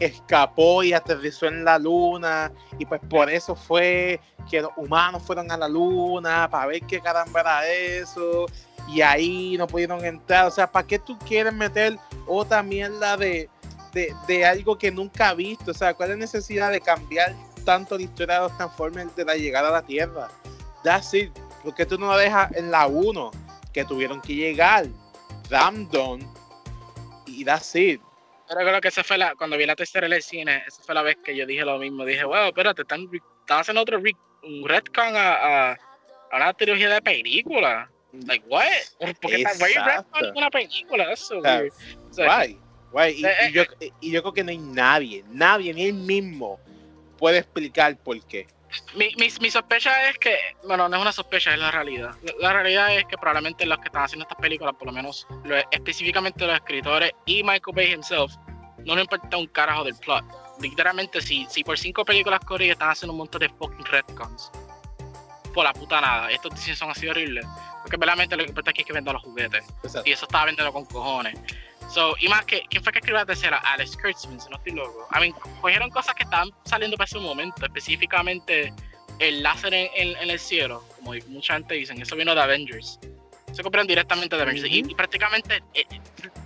escapó y aterrizó en la luna y pues por eso fue que los humanos fueron a la luna para ver qué caramba era eso y ahí no pudieron entrar. O sea, ¿para qué tú quieres meter otra mierda de, de, de algo que nunca has visto? O sea, ¿cuál es la necesidad de cambiar tanto la historia de los Transformers de la llegada a la Tierra? That's it. ¿Por qué tú no lo dejas en la 1? Que tuvieron que llegar. Random. Y that's it. Yo recuerdo que esa fue la, cuando vi la tercera en el cine, esa fue la vez que yo dije lo mismo. Dije, wow, espérate, están, están haciendo otro re- un retcon a, a, a una trilogía de películas. Like, what? ¿Por qué está way Exacto. retcon una película? That's so sea, weird. O sea, Why? Why? Y, Eh, y yo, y yo creo que no hay nadie, nadie, ni él mismo puede explicar por qué. Mi, mi, mi sospecha es que, bueno, no es una sospecha, es la realidad. La, la realidad es que probablemente los que están haciendo estas películas, por lo menos lo- específicamente los escritores y Michael Bay himself, no le importa un carajo del plot. Literalmente, si, si por cinco películas corridas están haciendo un montón de fucking retcons, por la puta nada, estos diseños son así horribles. Porque realmente lo que importa aquí es que vendan los juguetes. Exacto. Y eso estaba vendiendo con cojones. So, y más que, ¿quién fue que escribió la tercera? Alex Kurtzman, si no estoy loco. I mean, cogieron cosas que estaban saliendo para ese momento, específicamente el láser en, en- en el cielo, como mucha gente dice, eso vino de Avengers. Se copiaron directamente de Avengers. y, y prácticamente, eh,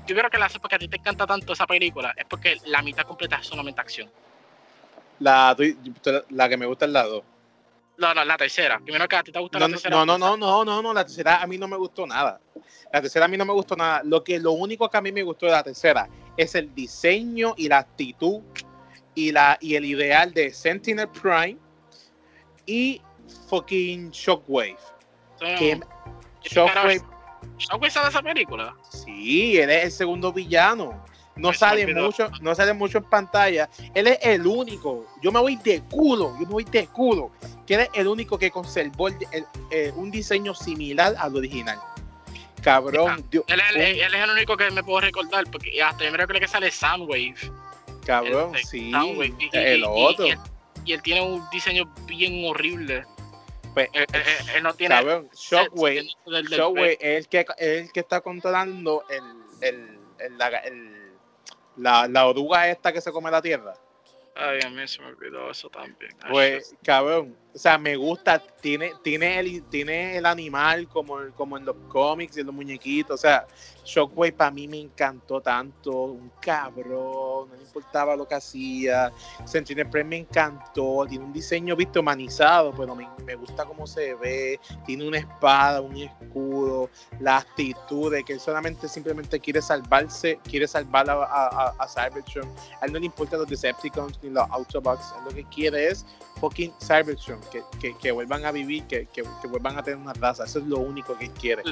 yo creo que la hace porque a ti te encanta tanto esa película, es porque la mitad completa es solamente acción. La, la que me gusta es la 2. No, no, la tercera. Primero que a ti te gusta No, la tercera. no, no, no, no, no, no, la tercera a mí no me gustó nada. La tercera a mí no me gustó nada. Lo que lo único que a mí me gustó de la tercera es el diseño y la actitud y la y el ideal de Sentinel Prime y fucking Shockwave. So, Que ¿qué Shockwave, ¿Shockwave sale esa película? sí, él es el segundo villano. No sale mucho, no sale mucho en pantalla. Él es el único. Yo me voy de culo, yo me voy de culo. Que él es el único que conservó el- el- eh, un diseño similar al original. Cabrón, Dios, Él es, el, un- él es el único que me puedo recordar, porque hasta yo recuerdo que sale Soundwave. cabrón, el- sí. Soundwave, y- el y- otro. Y, él, y él tiene un diseño bien horrible. Pues, Él, él- él- no tiene. cabrón, Shockwave, Shockwave es el que, es el que está controlando el, el, el- la, la, oruga esta que se come la tierra. Ay, a mí se me olvidó eso también. Pues, cabrón, o sea, me gusta, tiene, tiene, el, tiene el animal como, como en los cómics y en los muñequitos, o sea, Shockwave para mí me encantó tanto, un cabrón, no le importaba lo que hacía, Sentinel Prime me encantó, tiene un diseño visto humanizado, pero me, me gusta cómo se ve, tiene una espada, un escudo, la actitud de que él solamente simplemente quiere salvarse, quiere salvar a, a, a- Cybertron, a él no le importan los Decepticons ni los Autobots, lo que quiere es fucking Cybertron, que, que, que vuelvan a vivir, que, que, vuelvan a tener una raza, eso es lo único que quiere.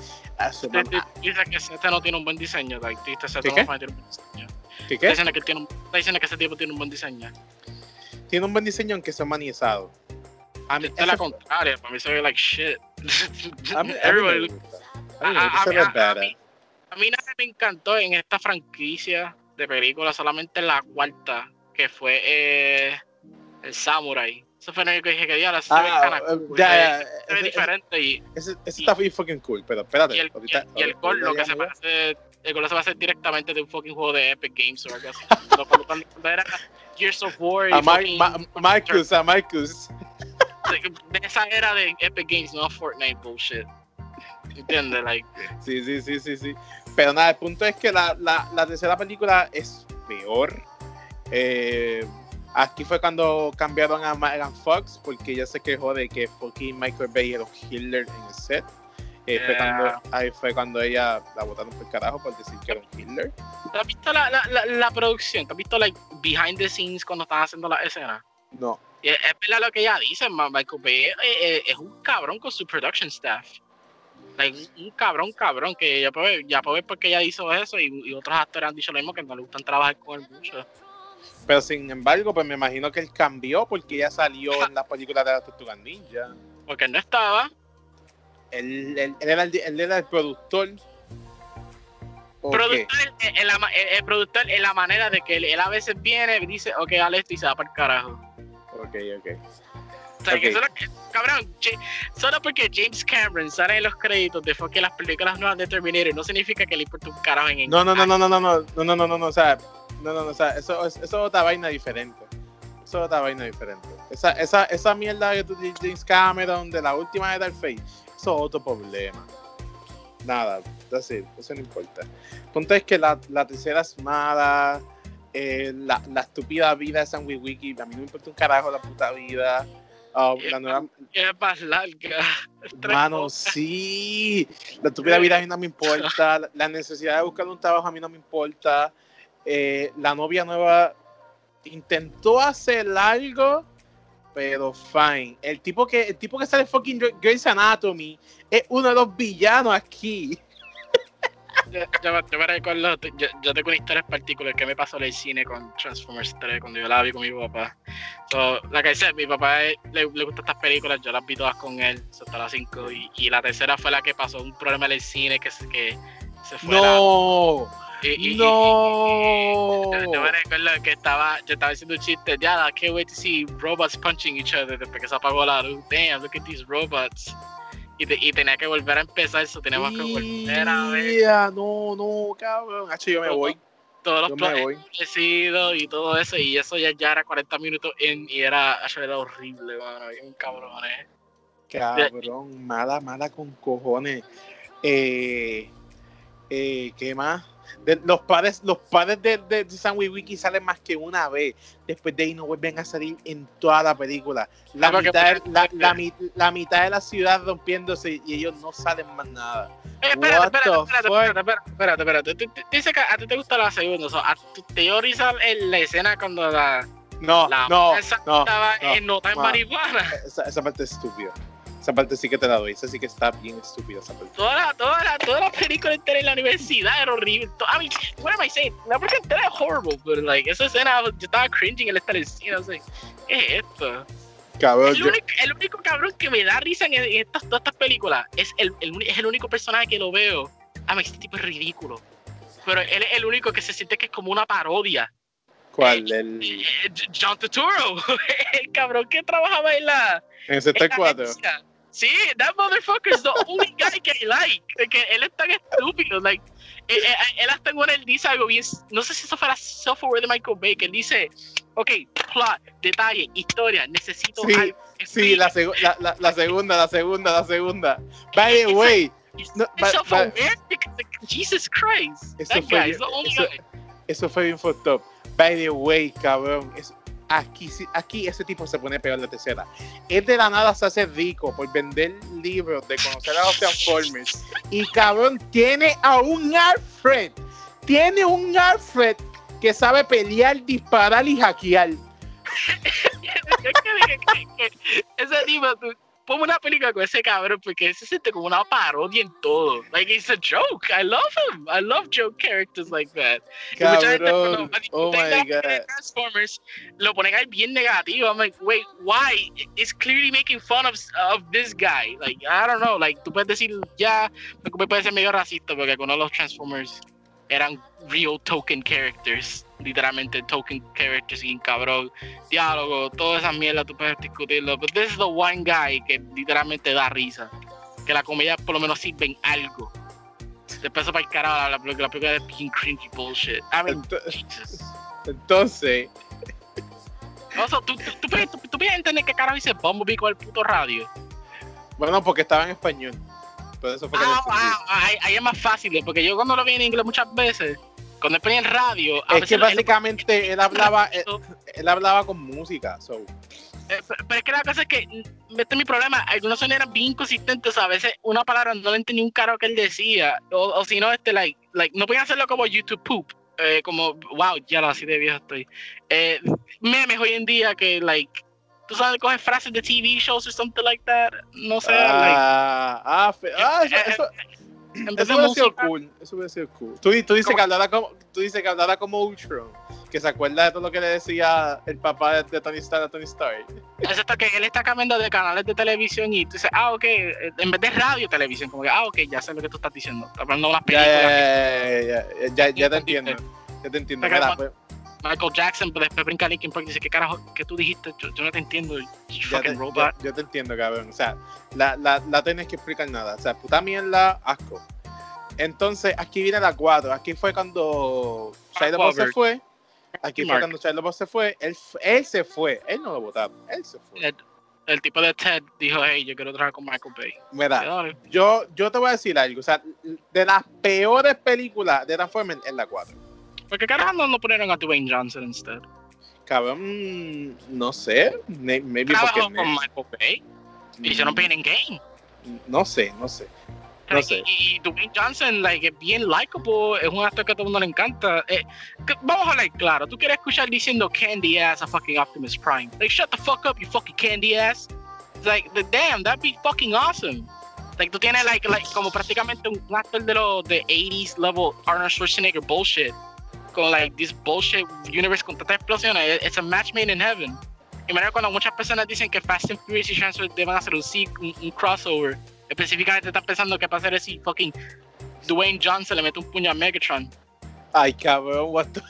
Dice que este no tiene un buen diseño. Like, Seth ¿Qué, no qué? tiene un buen diseño. ¿Qué, Está qué? diciendo que, tiene un- que ese tipo tiene un buen diseño. Tiene un buen diseño aunque sea humanizado. A mí, es la contraria. Para mí se ve like shit. Everybody- mí- A mí nada me encantó en esta franquicia de películas, solamente la cuarta, que fue eh, el Samurai. Eso fue el que dije que diablo, eso se ve Ah, eh, cool, ya, se ve- ya, se ve diferente y, Ese, ese está bien fucking cool, pero espérate. y el, y ahorita- el, y el gol lo que se parece, el gol se va a hacer directamente de un fucking juego de Epic Games o algo así. Cuando- cuando- cuando- era Gears of War y A Ma- fucking- Ma- Marcus, a Marcus. de esa era de Epic Games, no Fortnite bullshit. ¿Entiendes? Like, Sí, sí, sí, sí, sí. Pero nada, el punto es que la, la, la tercera película es peor. Eh, aquí fue cuando cambiaron a Megan Fox porque ella se quejó de que fucking Michael Bay era un killer en el set. Y ahí, fue cuando, ahí fue cuando ella la botaron por carajo por decir que era un Hitler. ¿Tú has visto la, la, la, la producción? ¿Tú has visto like, behind the scenes cuando están haciendo las escenas? No. Es, es verdad lo que ella dice, ma- Michael Bay es, es- es un cabrón con su production staff. Like, un cabrón, cabrón, que ya puede, ya puede ver por qué ella hizo eso y, y otros actores han dicho lo mismo, que no le gustan trabajar con él mucho. Pero sin embargo, pues me imagino que él cambió porque ella salió en las películas de las Tortugas Ninja. Porque él no estaba, Él, él- él era, el, él era el productor. Productor, en- en la ma- el, el productor en la manera de que él, él a veces viene y dice, ok, dale esto y se va para el carajo. Ok, ok. O sea, que Ok. solo, cabrón, solo porque James Cameron sale en los créditos de fucking las películas nuevas de Terminator no significa que le importa un carajo en No, no, no, no, no, no, no, no, no, no, no, no, o sea, no, no, no, o sea, eso, es- eso es otra vaina diferente. Eso es otra vaina diferente. Esa, esa, esa mierda tu- de James Cameron de la última de Dark Fate, eso es otro problema. Nada, it, eso no importa. El punto es que la, la tercera es mala, eh, la, la estúpida vida de San Wiki, a mí no me importa un carajo la puta vida. Ah, la nueva, Es más larga. Mano, sí. La estúpida vida a mí no me importa. La- La necesidad de buscar un trabajo a mí no me importa. Eh, la novia nueva intentó hacer algo, pero fine. El tipo que, el tipo que sale fucking Gre- Grey's Anatomy es uno de los villanos aquí. Yo, yo, yo me recuerdo, yo, yo tengo una historia en particular que me pasó en el cine con Transformers 3 cuando yo la vi con mi papá. So, la que dice, mi papá le, le gustan estas películas, yo las vi todas con él, so, hasta las 5. Y, y la tercera fue la que pasó un problema en el cine que se, que se fue. No, y, no. Yo, recuerdo que estaba, yo estaba haciendo un chiste, ya, I can't wait to see robots punching each other después que se apagó la luz. Damn, look at these robots. Y, te- y tenía que volver a empezar eso, teníamos que volver a ver No, no, cabrón. Hacho, yo me voy. todos los planes y todo eso. Y eso ya, ya era 40 minutos in y era, era horrible, mano. Un cabrón, eh. Cabrón, mala, mala con cojones. Eh, eh, ¿Qué más? De- los padres, los padres de, de, de San Wiki salen más que una vez. Después de ahí no vuelven a salir en toda la película. La, Ah, mitad, de- la, la mi- la mitad de la ciudad rompiéndose y ellos no salen más nada. Eh, espérate, espérate, espérate, espérate, espérate, espérate. Tú- tú- tú dices que a ti te gusta la segunda. so, a ti te dio risa en la escena cuando la, No, la no, estaba no, en nota en marihuana. Esa, esa parte es estúpida. Esa parte sí que te la doy. Esa sí que está bien estúpida. Esa parte. Toda la, toda la, toda la película entera en la universidad era horrible. I mean, what am I saying? La película entera es horrible, pero like, esa escena, yo estaba cringing el estar en el cine, sé. ¿Qué es esto? Cabrón, El único, el único cabrón que me da risa en, estas, todas estas películas es el, el es el único personaje que lo veo. Ah, este tipo es ridículo. Pero él es el único que se siente que es como una parodia. ¿Cuál? El, Eh, John Turturro, el cabrón que trabajaba en la. en el sector en la 4. agencia. Sí, that motherfucker is the only guy que I like. De Que él es tan estúpido. Like, eh, eh, él hasta en él dice algo bien. No sé si eso fue la software de Michael Bay. Que él dice: Ok, plot, detalle, historia. Necesito Sí, algo. Sí, la, segu- la, la, la segunda, la segunda, la segunda. By the way, no, Jesus Christ. Eso that guy bien- is the only eso- guy. eso fue bien fucked up. By the way, cabrón, aquí, aquí ese tipo se pone peor la tercera. Es de la nada se hace rico por vender libros de conocer a los Transformers. Y cabrón, tiene a un Alfred. Tiene un Alfred que sabe pelear, disparar y hackear. Ese tipo, tú, ponme una película con ese cabrón porque se siente como una parodia en todo. Like, it's a joke. I love him. I love joke characters like that. Gente Cabrón, oh my la película de god. Transformers lo ponen ahí bien negativo. I'm like, wait, why? It's clearly making fun of, of this guy. Like, I don't know. Like, tú puedes decir, ya, me puede ser medio racista porque de los Transformers eran real token characters. Literalmente token characters y cabrón. Diálogo, todas esas mierdas tú puedes discutirlo. But this is the one guy que literalmente da risa. Que la comedia por lo menos sirve en algo. Después para el carajo la, la, la película de being cringy bullshit. I mean, Ento- Jesus. Entonces, Also, ¿tú, tú, tú, puedes- tú, tú puedes entender qué carajo dice Bumblebee con el puto radio. bueno, porque estaba en español. Por eso fue que Ah, ah, ah, ahí, ahí es más fácil, porque yo cuando lo vi en inglés muchas veces, cuando él ponía el radio. A es que básicamente él, hablaba, él, hablaba con música. So. Eh, pero es que la cosa es que, este es mi problema, algunos son eran bien inconsistentes, a veces una palabra no le entendí un caro que él decía, o, o si no, este, like, like, no podían hacerlo como YouTube poop, eh, como, wow, ya lo así de viejo estoy. Eh, memes hoy en día que, like, tú sabes, coges frases de TV shows o something like that, no sé. Ah, ah, ah eso, eso, eso hubiera sido cool. Eso hubiera sido cool. Tú, tú dices, que hablara como, tú dices que hablara como Ultron. Que se acuerda de todo lo que le decía el papá de Tony Stark a Tony Stark. Exacto, que él está cambiando de canales de televisión y tú dices, ah, ok, en vez de radio, televisión, como que, ah, ok, ya sé lo que tú estás diciendo. Está hablando de las películas. Ya, ya, ya, ya, te entiendo. Ya te entiendo. Mira, pues, Michael Jackson, pero después brinca Linkin Park y dice, ¿qué carajo que tú dijiste? Yo, no te entiendo, fucking robot. yo te entiendo, cabrón. O sea, la, la, la tienes que explicar nada. O sea, puta mierda, asco. Entonces, aquí viene la 4. Aquí fue cuando Shia LaBeouf se fue. Aquí fue cuando Shia LaBeouf se fue. Él, él, se fue. Él no lo votaron. Él se fue. El, tipo de Ted dijo, hey, yo quiero trabajar con Michael Bay. Mira, yo, yo te voy a decir algo. O sea, de las peores películas de Transformers es la 4. ¿Por qué carajo no, pusieron a Dwayne Johnson instead? Cabrón, no sé. Maybe porque con Michael Bay. Hicieron Pain and Game. No sé, no sé. No sé. Y, Dwayne Johnson, like, es bien likable, es un actor que a todo el mundo le encanta. Eh, vamos a hablar claro, tú quieres escuchar diciendo candy ass a fucking Optimus Prime. Like, shut the fuck up, you fucking candy ass. like, the, damn, that'd be fucking awesome. Like, tú tienes, like, like como prácticamente un actor de los de 80s level Arnold Schwarzenegger bullshit. Con, like, this bullshit universe con tantas explosiones. It's a match made in heaven. Y mira cuando muchas personas dicen que Fast and Furious y Transformers deben hacer un, un, un crossover Específicamente estás pensando que para hacer si fucking Dwayne Johnson le mete un puño a Megatron. Ay, cabrón, what the...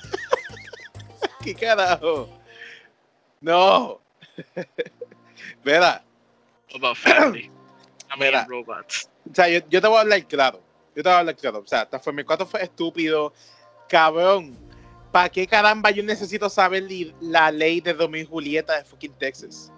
¿Qué carajo? No. Verá. About family. I robots. O sea, yo, yo, te voy a hablar claro. Yo te voy a hablar claro. O sea, Transformers 4 fue estúpido. Cabrón. ¿Para qué caramba yo necesito saber la ley de Domingo Julieta de fucking Texas?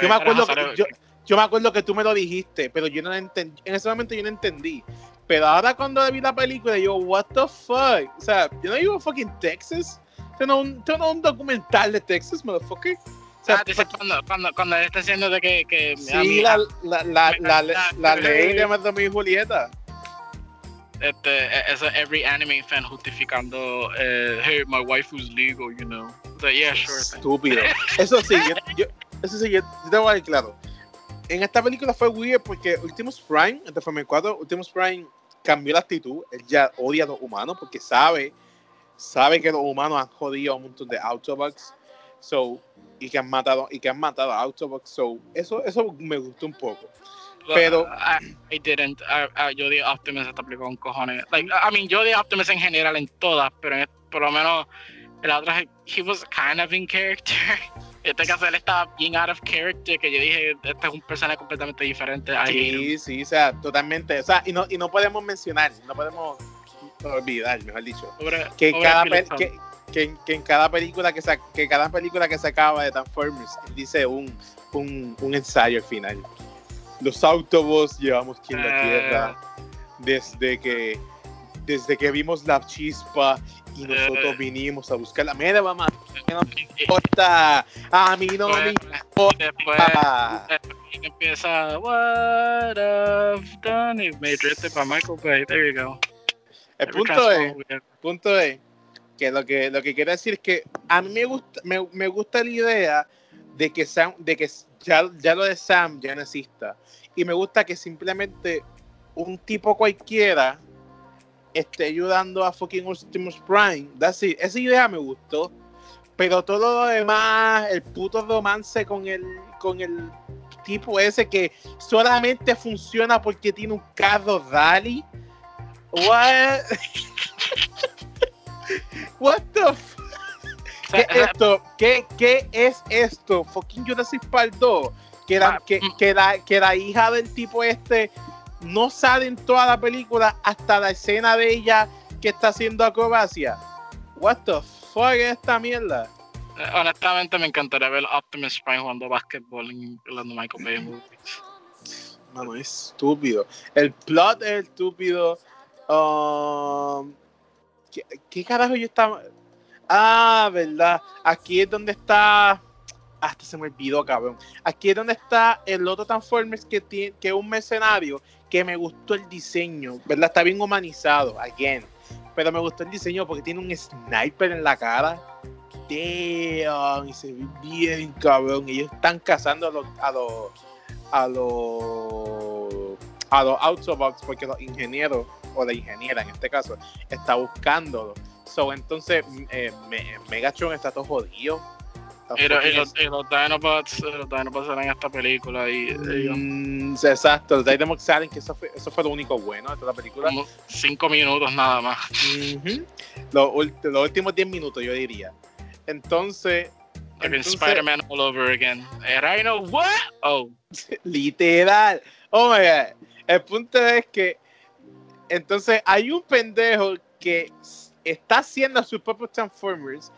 Yo me acuerdo que, yo, yo me acuerdo que tú me lo dijiste, pero yo no entendí. En ese momento yo no entendí. Pero ahora cuando vi la película, yo, what the fuck? O sea, yo no vivo fucking Texas. Tengo un, tengo un documental de Texas, motherfucker. O sea, ah, cuando, cuando, cuando él está diciendo de que. que sí, la, la, la, la, la, ley de y Julieta. Este, e, eso every anime fan justificando, eh, hey, my wife was legal, you know. So, yeah, sure. Estúpido. Eso sí, yo, yo, eso sí, yo, yo te voy a decir claro en esta película fue weird porque Ultimus Prime, en Transformers 4, Ultimus Prime cambió la actitud. Él ya odia a los humanos porque sabe, sabe que los humanos han jodido a un montón de Autobots. So, y que han matado y que han matado a Autobots. So, eso, eso me gustó un poco. Pero I, I didn't. yo di Optimus esta película con cojones. Like, I mean, yo di Optimus en general en todas, pero por lo menos en la otra he was kind of in character. este caso él estaba bien out of character, que yo dije, este es un personaje completamente diferente. Sí, sí, o sea, totalmente. O sea, y no, y no podemos mencionar, no podemos olvidar, mejor dicho, que, cada que, que, que, en cada película que, se, que cada película que se acaba de Transformers, él dice un, un, un ensayo al final. Los Autobots llevamos aquí en la Tierra ah. desde que desde que vimos la chispa y nosotros eh. vinimos a buscarla. Mira, mamá, no me importa. A mí no me importa. Después empieza, What I've done. Y me drifted para Michael Bay. There you go. El punto es, el punto es que lo que lo que quiero decir es que a mí me gusta me, me gusta la idea de que Sam, de que ya, ya lo de Sam ya no exista y me gusta que simplemente un tipo cualquiera esté ayudando a fucking Optimus Prime. That's it. Esa idea me gustó. Pero todo lo demás, el puto romance con el, con el tipo ese que solamente funciona porque tiene un carro rally. What? What the ¿Qué es esto? ¿Qué, ¿Qué, es esto? Fucking Jurassic Park 2. Que la, que, que, la, que la hija del tipo este no sale en toda la película hasta la escena de ella que está haciendo acrobacia. What the fuck es esta mierda? Eh, honestamente me encantaría ver Optimus Prime jugando básquetbol en los Michael Bay movies. Mano, es estúpido. El plot es estúpido. Um, ¿Qué, qué carajo yo estaba? Ah, verdad. Aquí es donde está. Hasta se me olvidó, cabrón. Aquí es donde está el otro Transformers que tiene, que es un mercenario que me gustó el diseño, ¿verdad? Está bien humanizado, again. Pero me gustó el diseño porque tiene un sniper en la cara. Damn, y se ve bien, cabrón. Ellos están cazando a los a los a los a los Autobots porque los ingenieros o la ingeniera en este caso está buscándolo. So, entonces eh, me, Megatron está todo jodido. Y, los- y fucking los, y Dinobots, los Dinobots salen en esta película y ellos Mm, exacto, los Dynamo salen, que eso fue, eso fue lo único bueno de toda la película. como cinco minutos nada más. Los, ult- los últimos 10 minutos, yo diría. Entonces, entonces, Spider-Man all over again. And I know what? Oh, literal. Oh my god. El punto es que entonces hay un pendejo que está haciendo sus propios Transformers.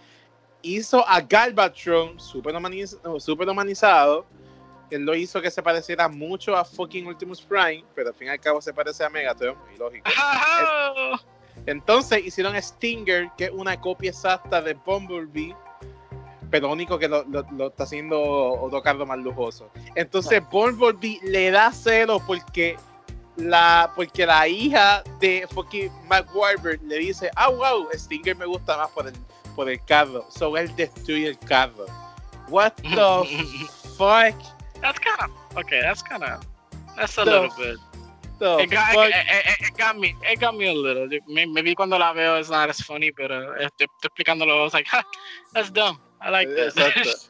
Hizo a Galvatron super, humaniz- super humanizado. Él lo hizo que se pareciera mucho a fucking Optimus Prime, pero al fin y al cabo se parece a Megatron, y lógico. Entonces hicieron a Stinger, que es una copia exacta de Bumblebee, pero único que lo, lo- lo está haciendo otro carro más lujoso. Entonces Bumblebee le da cero porque la, porque la hija de fucking Mark Wahlberg le dice, ah, wow, Stinger me gusta más por el, por el carro. So él destruye el carro. What the fuck? that's kind of okay. That's kind of that's a The little bit. It got, it, it- it got me. It got me a little. May- Maybe cuando la veo it's not as funny, pero estoy, estoy explicándolo. I was like, ha, that's dumb. I like this. Exacto.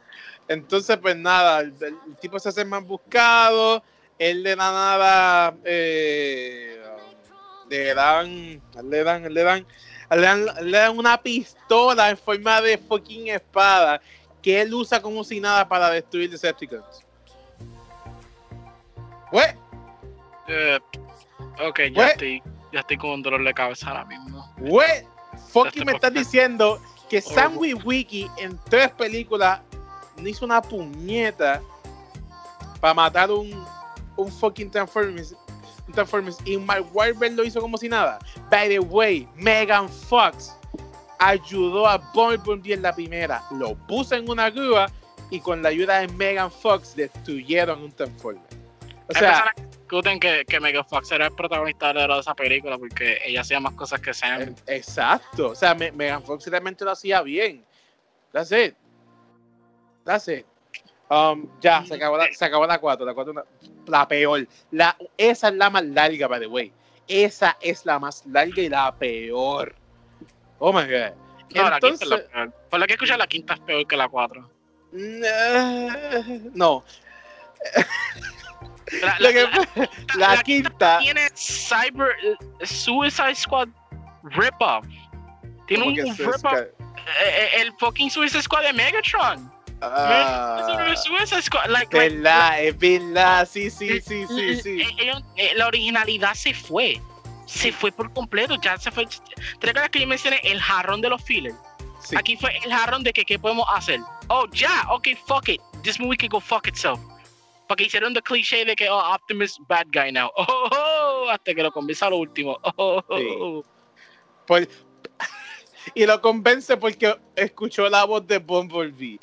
Entonces, pues nada, el, el tipo se hace más buscado, él de la nada eh, le dan, le dan, le dan, le dan, le dan una pistola en forma de fucking espada que él usa como si nada para destruir Decepticons. What? Eh, ok, ya What? estoy, ya estoy con un dolor de cabeza ahora mismo. What? Fucking me estás diciendo que Sam Horrible. Wiki en tres películas no hizo una puñeta para matar un, un fucking Transformers, Transformers y Mark Wahlberg lo hizo como si nada. By the way, Megan Fox ayudó a Bumblebee en la primera, lo puso en una grúa y con la ayuda de Megan Fox destruyeron un Transformer. O Hay sea, personas que discuten que, que Megan Fox era el protagonista de esa película porque ella hacía más cosas que Sam. Eh, Exacto. O sea, Me- Megan Fox realmente lo hacía bien. That's it. That's it. Um, ya, se acabó la, se acabó la 4. La, cuatro, la peor. La, esa es la más larga, by the way. Esa es la más larga y la peor. Oh my god. No, la quinta es la peor. Por lo que escuché, la quinta es peor que la cuatro. no. La, Lo la- que la- fue- la quinta. tiene Cyber Suicide Squad rip-off. Tiene ¿cómo un rip-off. esca- eh, eh, el fucking Suicide Squad de Megatron. Ah, Es. Like, like, verdad, es verdad. Sí, sí, sí, sí, sí. Eh, ellos- eh, la originalidad se fue. Se fue por completo. Ya se fue. ¿Te recuerdas que yo mencioné el jarrón de los fillers? sí. Aquí fue el jarrón de que qué podemos hacer. Oh, ya, ok, fuck it. This movie can go fuck itself. Porque hicieron el cliché de que oh, Optimus bad guy now. Oh, oh, oh, hasta que lo convenza a lo último. Oh, oh, oh, Sí. Por- y lo convence porque escuchó la voz de Bumblebee.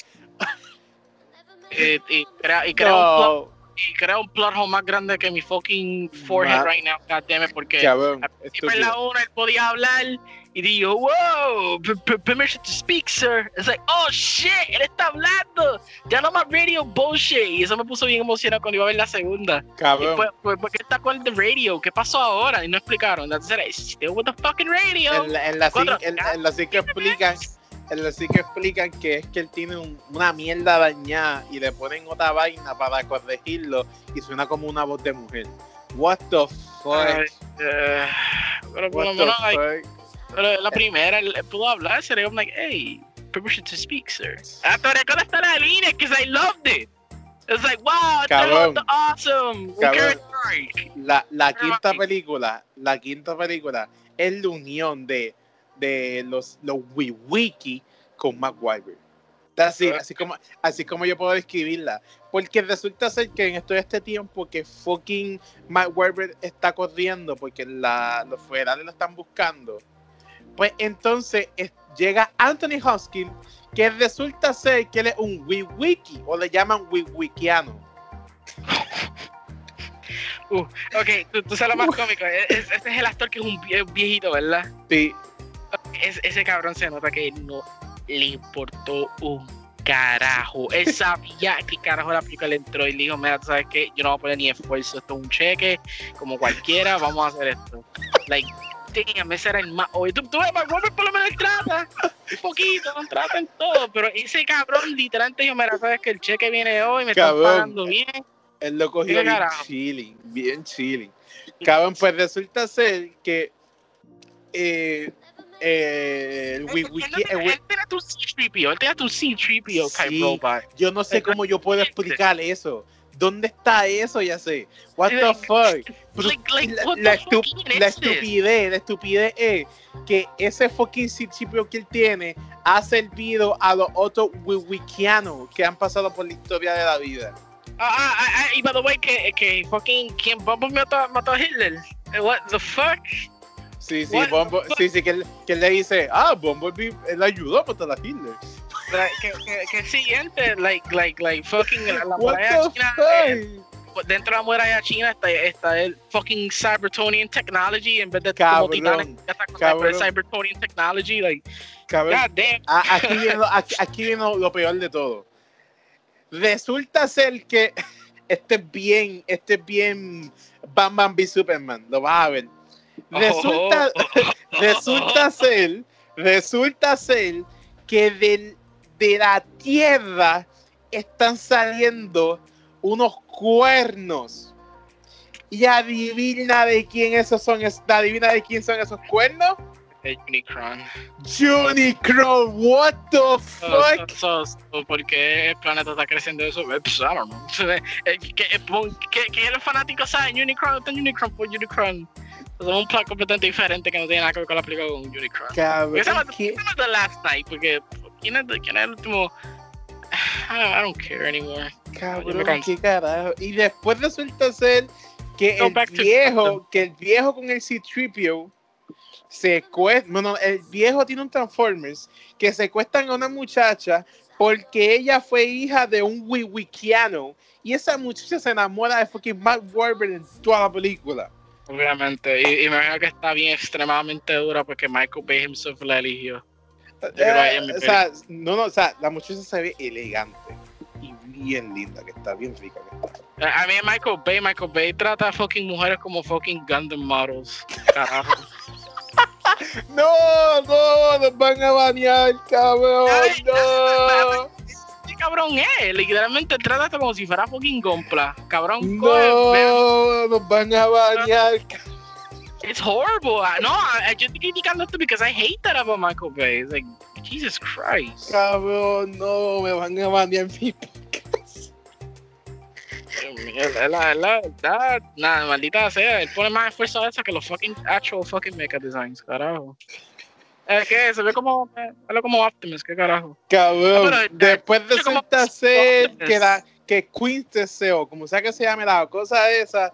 Eh, y crea, y crea un plot, No, y crea un plot hole más grande que mi fucking forehead right now. God damn it, porque cabrón, por la una él podía hablar y dijo, wow, permission to speak, sir. Es like, oh shit, él está hablando. Ya no más radio bullshit. Y eso me puso bien emocionado cuando iba a ver la segunda. Cabrón. pues, pues, ¿por qué está con el de radio? ¿Qué pasó ahora? Y no explicaron. Entonces era, still with the fucking radio. En la, en la Cuatro. en- en la cinco explican, la cinco explican que es que él tiene un- una mierda dañada y le ponen otra vaina para corregirlo y suena como una voz de mujer. What the fuck? Ay, eh, pero por lo What the menos, like, fuck? pero la primera, él pudo hablar. Sería como, like, hey, permission to speak, sir. Hasta recuerdo hasta la línea, because I loved it. It's like, wow, Cabrón. that's awesome. We Cabrón. La, la Pero quinta película, la quinta película es la unión de, de los, los Wiki con Wahlberg. Así, Ah. así, como, así como yo puedo describirla. Porque resulta ser que en todo este tiempo que fucking Wahlberg está corriendo porque la, los federales lo están buscando, Pues entonces es- llega Anthony Hopkins, que resulta ser que él es un wiki o le llaman wikiano. Ok, tú, tú sabes lo más cómico. e- es- Ese es el actor que es un vie- viejito, ¿verdad? Sí, Es- ese cabrón se nota que no le importó un carajo. Él sabía que carajo la película le entró y le dijo, mira, tú sabes que yo no voy a poner ni esfuerzo, esto es un cheque, como cualquiera, vamos a hacer esto. Like, damn, ese era el más obvio. Tú, tú ves, por lo menos trata, un poquito, no trata en todo, pero ese cabrón literalmente dijo, mira, sabes que el cheque viene hoy, me están Cabrón. pagando bien. él lo cogió ¿Qué bien carajo? chilling, bien chilling. Cabrón, pues resulta ser que eh, eh, el no wiki- él tenía tu C-3PO, él tenía tu C-3PO type robot. yo no sé cómo yo puedo explicar eso. ¿Dónde está eso? Ya sé. What the fuck? Pero Like, like, la, what the estu- estupidez, la estupidez es que ese fucking principio que él tiene ha servido a los otros wi- wikianos que han pasado por la historia de la vida. Ah, ah, ah, ah, y by the way, que, que fucking, ¿quién Bumblebee mató, mató a Hitler? Eh, What the fuck? Sí, sí, Bumble- fuck? sí, sí, que que le dice, ah, Bumblebee, él ayudó a matar a Hitler. Que, que, que el siguiente, like, like, like, fucking, la, la muralla china, eh, dentro de la muralla china está, está el fucking Cybertonian Technology, en vez de Cabrón, como titanes, cabrón. Cyber- Cybertonian Technology, like, Cabrón, god damn. a- aquí viene, aquí, aquí viene lo- peor de todo. Resulta ser que este es bien, este es bien Bam Bam B Superman, lo vas a ver. Resulta, resulta ser, resulta ser que del- de la tierra están saliendo unos cuernos. Y adivina de quién esos son, adivina de quién son esos cuernos. Unicron. Unicron, what the fuck? so, so, so, ¿Por qué el planeta está creciendo eso? Eh, Pues, I don't know. Eh, ¿Qué, eh, pon- qué- qué los fanáticos saben? Unicron, está Unicron por Unicron. Es un plan completamente diferente que no tiene nada que ver con la película con Unicron. Cabrón, Esa es The Last Night, porque ¿quién es, quién es el último? I don't, I don't care anymore. Cabrón, qué carajo. Y después resulta ser que Go el to viejo, que el viejo con el C-3PO secuestra, bueno, el viejo tiene un Transformers que secuestran a una muchacha porque ella fue hija de un wikiano y esa muchacha se enamora de fucking Mark Wahlberg en toda la película. Obviamente. Y, y me imagino que está bien extremadamente dura porque Michael Bay himself la eligió. Eh, o sea, no, no, o sea, la muchacha se ve elegante y bien linda, que está bien rica que está. A mí Michael Bay, Michael Bay trata a fucking mujeres como fucking Gundam models. Carajo. No, no, nos van a banear, cabrón, no. ¿Qué cabrón es? Literalmente trata como si fuera fucking Gompla. Cabrón, coge, No, nos van a banear. it's horrible. Ah, No, I- yo estoy criticando esto because I hate that about Michael Bay. It's like, Jesus Christ. Cabrón, no, me van a banear mi podcast. La, la, la nada, maldita sea, él pone más esfuerzo a eso que los fucking actual fucking mecha designs, carajo. Es que se ve como, eh, como Optimus, qué carajo. Cabrón, Pero, eh, después como- resulta ser Optimus. que, la, que Quintesseo, como sea que se llame la cosa esa,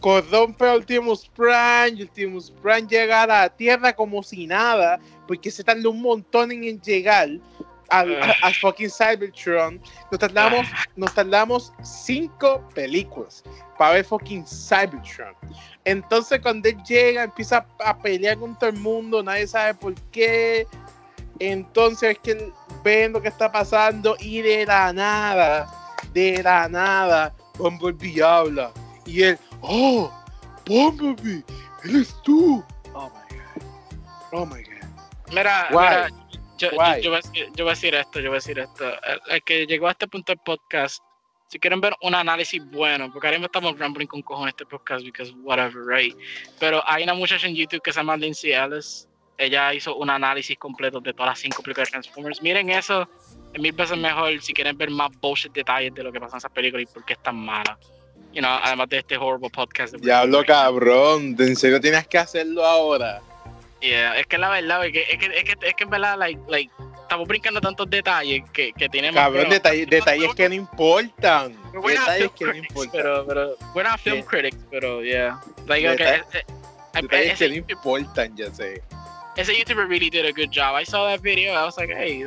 corrompe a Ultimus Prime y Ultimus Prime llega a la Tierra como si nada, porque se tardó un montón en llegar al, a, a fucking Cybertron. Nos tardamos, nos tardamos cinco películas para ver fucking Cybertron. Entonces cuando él llega, empieza a, a pelear con todo el mundo, nadie sabe por qué. Entonces es que él ve lo que está pasando y de la nada, de la nada, Bumblebee habla. Y él, oh, Bumblebee, eres tú. Oh my god. Oh my god. Mira, mira, yo, yo, Why? yo voy a decir, yo voy a decir esto, yo voy a decir esto. El, el que llegó a este punto del podcast, si quieren ver un análisis bueno, porque ahora mismo estamos rambling con cojones este podcast, because whatever, right? Pero hay una muchacha en YouTube que se llama Lindsay Ellis. Ella hizo un análisis completo de todas las cinco películas de Transformers. Miren eso, es mil veces mejor si quieren ver más bullshit detalles de lo que pasa en esa película y por qué es tan mala. You know, además de este horrible podcast. Diablo cabrón, ¿en serio tienes que hacerlo ahora? Yeah, es que la verdad, es que, es que, es que, es que en verdad, like, like, estamos brincando tantos detalles que, que tenemos. Cabrón, pero- detalles, detalles que no importan. Detalles que no importan. pero, pero, we're not film Yeah. critics, pero, yeah. Like, okay, Detalle- eh, eh, Detalles ese que no importan, ya sé. ese YouTuber really did a good job. I saw that video. I was like, hey,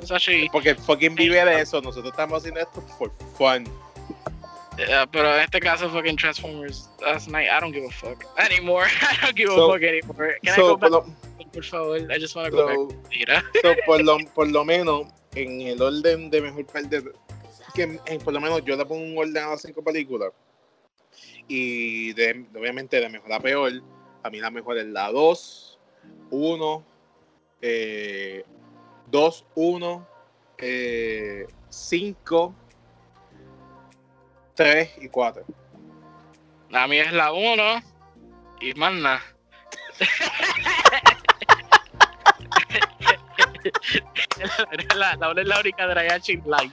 it's actually. Porque fucking vive de eso. Nosotros estamos haciendo esto for fun. Yeah, pero en este caso, fucking Transformers last night, I don't give a fuck anymore. I don't give So- a fuck anymore. Can So, I go por, back? lo, Por favor, I just want to go back Mira. so, por, lo, por lo menos, en el orden de mejor perder, que en- por lo menos yo le pongo un orden a las cinco películas. Y de, obviamente de mejor a peor, a mí la mejor es la 2, 1, 2, 1, 5, 3 y 4. La mía es la 1 y más nada. La, la, es la única Drayachi Light.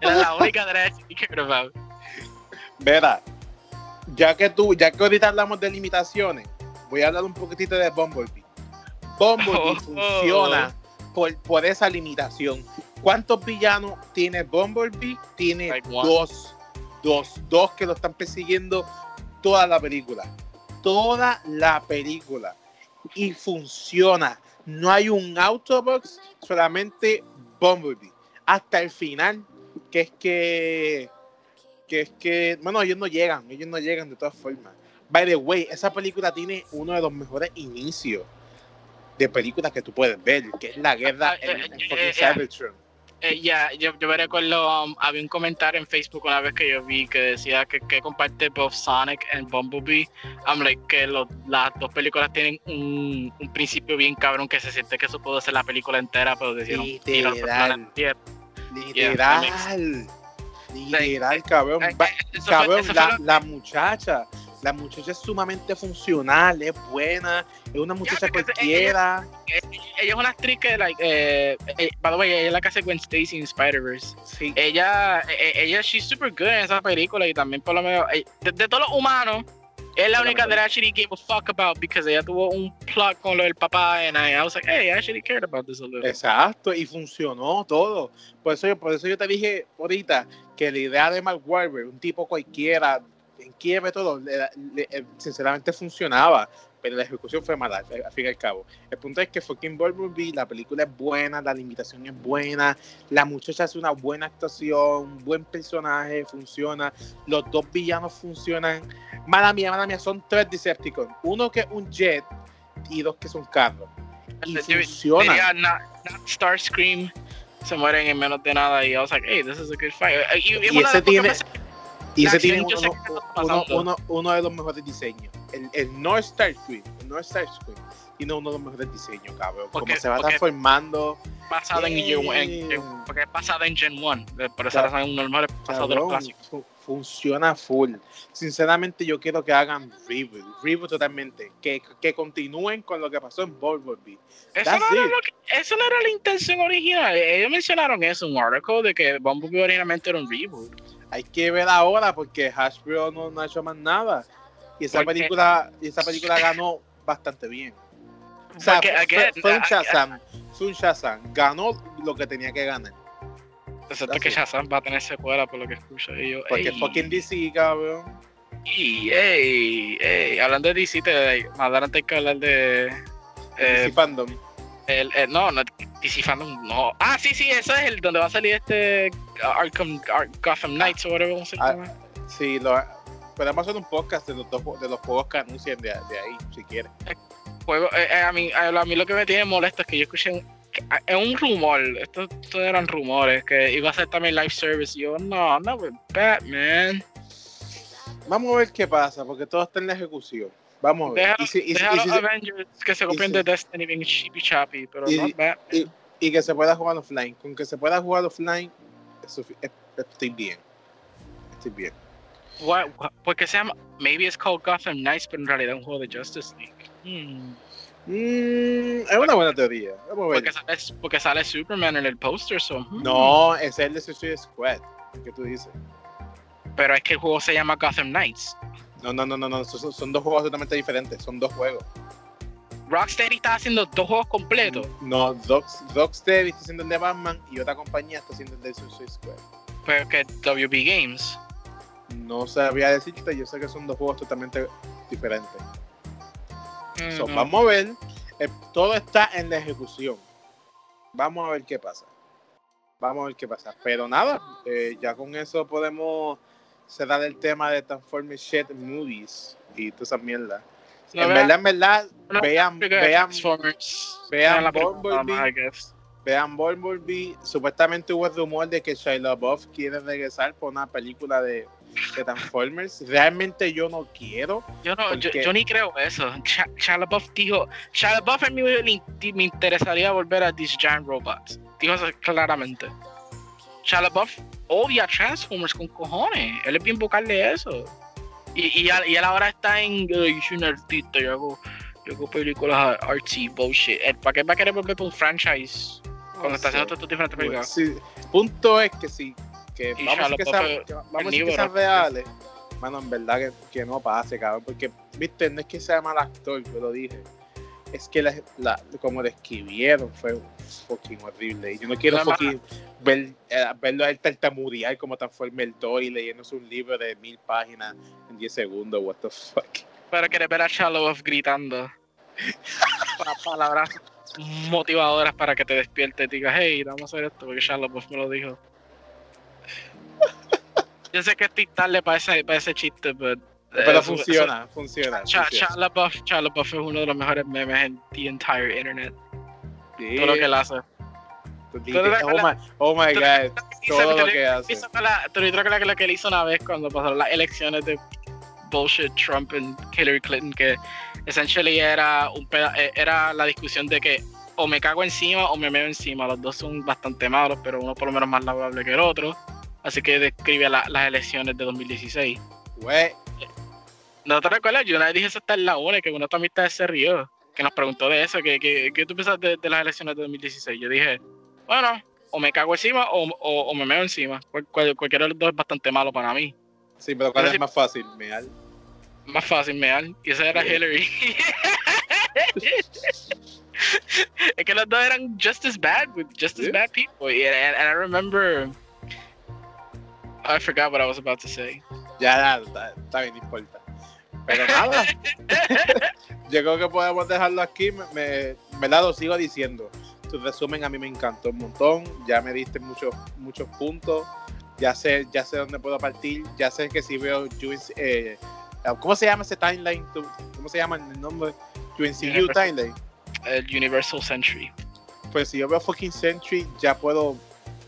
Era la única Drayachi que about. Vera, ya que tú, ya que ahorita hablamos de limitaciones, voy a hablar un poquitito de Bumblebee. Bumblebee Oh. funciona por, por esa limitación. ¿Cuántos villanos tiene Bumblebee? Tiene Like one. Dos, dos, que lo están persiguiendo toda la película. Toda la película. Y funciona. No hay un Autobox, solamente Bumblebee. Hasta el final, que es que que es que, bueno, ellos no llegan, ellos no llegan de todas formas. By the way, esa película tiene uno de los mejores inicios de películas que tú puedes ver, que es la guerra Ah, en, eh, en eh, fucking eh, Cybertron. Eh, ya, yo, yo me recuerdo, um, había un comentario en Facebook una vez que yo vi que decía que, que comparte both Sonic and Bumblebee. I'm like, que lo- las dos películas tienen un, un principio bien cabrón que se siente que eso pudo ser la película entera, pero decidieron por la tierra. Literal. Literal, cabrón. Eh, Cabrón, la, la muchacha, la muchacha es sumamente funcional, es buena, es una muchacha porque ella- cualquiera. ella es una actriz que, like, eh, eh, by the way, ella es la que hace Gwen Stacy en Spider-Verse. Sí. Ella, eh, ella, she's super good en esa película y también por lo menos, eh, de, de todos los humanos, es la única that I actually gave a fuck about because ella tuvo un plot con lo del papá and I, I was like, hey, I actually cared about this a little. Exacto, y funcionó todo. Por eso, yo, por eso yo te dije ahorita que la idea de Mark Wahlberg, un tipo cualquiera, en quiebra todo, le- le- eh, sinceramente funcionaba, pero la ejecución fue mala, al fin y al cabo. El punto es que fucking Bumblebee, la película es buena, la limitación es buena, la muchacha hace una buena actuación, buen personaje, funciona, los dos villanos funcionan. Mala mía, mala mía, son tres Decepticons, uno que es un jet y dos que son carros. Y. Diría, not, not Starscream se mueren en menos de nada y I was like, hey, this is a good fight. Y, Y una ese tiene- veces- Y ese tiene uno, uno, uno, uno de los mejores diseños. El, el North Star Screen, el North Star Screen tiene uno de los mejores diseños, cabrón. Porque- Como se va transformando, basada en, en- en- porque es basada en Gen 1, de- por esa razón uno normal es basado de los clásicos. fu- funciona full. Sinceramente, yo quiero que hagan reboot, reboot totalmente. Que, que continúen con lo que pasó en Bumblebee. Eso no, era it. lo que- eso no era la intención original. Ellos mencionaron eso en un artículo de que Bumblebee originalmente era un reboot. Hay que ver ahora porque Hasbro no, no ha hecho más nada. Y esa Porque- película, y esa película ganó bastante bien. O sea, Porque, fue, again, fue un Shazam. Fue un Shazam. Ganó lo que tenía que ganar. Excepto That's que. Shazam va a tener secuela por lo que escucho. Y yo, Porque ey, fucking DC, cabrón. ey, ey, ey. Hablando de DC, te, más adelante hay que hablar de. DC Eh, Fandom. El, el- no, no, DC Fandom, no. Ah, sí, sí, eso es el donde va a salir este Arkham, Ar- Gotham Knights o whatever Ah. Sí, lo, podemos hacer un podcast de los, dos, de los juegos que anuncian de, de ahí, si quieres. Juego, eh, eh, a, mí, a, a mí lo que me tiene molesto es que yo escuché un, que- ah, es un rumor, estos estos eran rumores, que iba a ser también live service. Y yo, no, no, with Batman. Vamos a ver qué pasa, porque todo está en la ejecución. Vamos a ver. Deja, Y, si- y si- deja y los si- Avengers que se copien si- de Destiny bien chippy chappy, pero y- no Batman. y- y que se pueda jugar offline. Con que se pueda jugar offline, estoy bien. Estoy bien. What- what- porque se llama, maybe it's called Gotham Knights, pero en realidad es un juego de Justice League. Hmm. Mm, es una buena teoría. Vamos a ver. Porque sale, porque sale Superman en el póster, so, hmm. No, ese es el de Suicide Squad. ¿Qué tú dices? Pero es que el juego se llama Gotham Knights. No, no, no, no, no. Son, son dos juegos totalmente diferentes. Son dos juegos. Rocksteady está haciendo dos juegos completos. No, Docs, Rocksteady está haciendo el de Batman y otra compañía está haciendo el de Suicide Squad. Pero que WB Games. No sabría decirte, yo sé que son dos juegos totalmente diferentes. So, Mm, vamos a ver. Eh, todo está en la ejecución. Vamos a ver qué pasa. Vamos a ver qué pasa. Pero nada, eh, ya con eso podemos cerrar el tema de Transformers Shit Movies y toda esa mierda. No, en vean- verdad, en verdad, no, vean, vean, vean la Bumblebee. vean Bumblebee. Supuestamente hubo rumor de que Shia LaBeouf quiere regresar por una película de, de Transformers. Realmente yo no quiero. Yo, no, yo, Porque- yo ni creo eso. Ch Shia LaBeouf dijo, Shia LaBeouf a mí me, me interesaría volver a These Giant Robots. Dijo eso claramente. Shia LaBeouf odia Transformers con cojones. Él es bien vocal de eso. Y, y, él- y él ahora está en, "Ay, yo soy un artista, yo hago, yo hago películas artsy, bullshit. Él, ¿Para qué va a querer volver por un franchise cuando está haciendo sé. todas estas diferentes películas? Sí, punto es que sí, que Y vamos a que sean, que- vamos que sean reales. Mano, en verdad que, que no pase, cabrón. Porque, viste, no es que sea mal actor, yo lo dije. Es que la, la- como lo escribieron fue fucking horrible. Y yo no quiero fucking ver, eh, verlo a él tartamudear como Transformer 2 y leyéndose un libro de mil páginas en 10 segundos. What the fuck. Pero querer ver a Shia LaBeouf gritando pa- palabras motivadoras para que te despiertes y digas, hey, vamos a hacer esto porque Shia LaBeouf me lo dijo. Yo sé que estoy tarde para ese, para ese chiste, pero... Pero eso- funciona, funciona. eso- funciona. LaBeouf, Shia LaBeouf es uno de los mejores memes en the entire internet. Sí, Todo lo que él hace. tú oh, my, oh my god, todo lo que hace. creo que lo que él hizo una vez cuando pasaron las elecciones de bullshit Trump y Hillary Clinton, que essentially era un eh, era la discusión de que o me cago encima o me meo encima. Los dos son bastante malos, pero uno por lo menos más laudable que el otro. Así que describe la- las elecciones de 2016. Güey, ¿No te recuerdas? Yo una vez dije eso hasta en la UNE, que una de mis amistades se rió, que nos preguntó de eso, que, que, que tú piensas de, de las elecciones de 2016. Yo dije, bueno, o me cago encima o, o, o me meo encima. Cual- cual- cualquiera de los dos es bastante malo para mí. sí, pero ¿cuál Pero es sí- más fácil? Meal. Más fácil, mear. Y esa era Sí. Hillary. es que los dos eran just as bad with just as bad people. Y- And, and I remember. I forgot what I was about to say. Ya, está, está bien, no importa. Pero nada, yo creo que podemos dejarlo aquí. Me, me, me la lo sigo diciendo. Tu resumen a mí me encantó un montón. Ya me diste muchos muchos puntos. Ya sé, ya sé dónde puedo partir. Ya sé que si veo UNC, eh, ¿cómo se llama ese timeline? ¿Tú- ¿Cómo se llama el nombre? UNCU Universal. timeline. El Universal Century. Pues si yo veo fucking Century, ya puedo,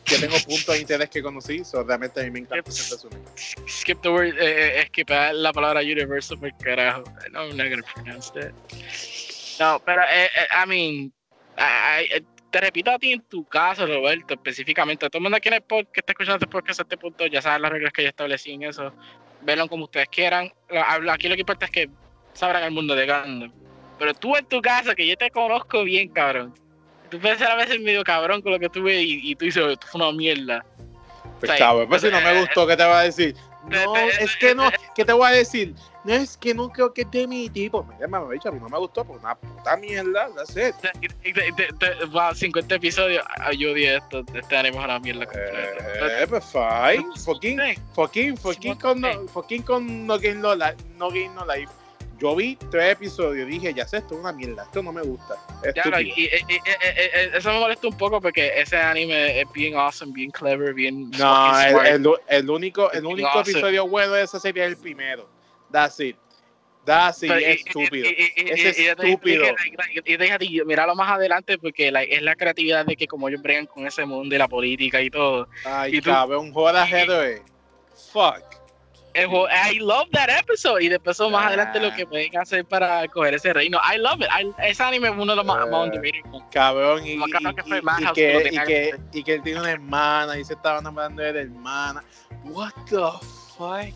ya tengo puntos de interés que conocí. So, realmente a mí me encanta ese resumen. Skip the word. Eh, eh, skipar la palabra Universal por carajo. No, I'm not gonna pronounce that. No, pero, eh, eh, I mean. I- I- te repito a ti en tu caso, Roberto, específicamente. Todo el mundo aquí en el pod- que está escuchando este podcast a este punto ya sabe las reglas que yo establecí en eso. Verlo como ustedes quieran. Aquí lo que importa es que sabrán el mundo de Gundam. Pero tú en tu casa, que yo te conozco bien, cabrón. Tú puedes ser a veces medio cabrón con lo que tú ves y, y tú dices, esto fue una mierda. Pues cabrón, pues si no me Eh, gustó, ¿qué te va a decir? eh, No, eh, es que no, ¿qué te voy a decir? No es que no creo que es de mi tipo. Mira, me dicho, a mí no me gustó por una puta mierda, te- te- wow, 50 episodios. ah, Yo odié esto. Este anime es una mierda completa. Eh, pues fine. Fucking, fucking, fucking con, no, fucking con no Game No Life. Yo vi tres episodios y dije, ya sé, esto es una mierda, esto no me gusta. Ya, no, y- y- y- eso me molesta un poco porque ese anime es bien awesome, bien clever, bien. No, el, smart. el, el único, el único awesome. episodio bueno de esa serie es el primero. That's it. That's it, Pero, es estúpido. Es estúpido. Y, déjate, y míralo más adelante porque like, es la creatividad de que como ellos bregan con ese mundo y la política y todo. Ay, y cabrón, joda. Fuck. Juego- I love that episode. Y después son más Ah. adelante lo que pueden hacer para coger ese reino. I love it. I- ese anime es uno de los más, Eh, underrated. Cabrón, y, cabrón que y- que y, que, que y que él tiene una hermana y se estaba enamorando de la hermana. What the fuck?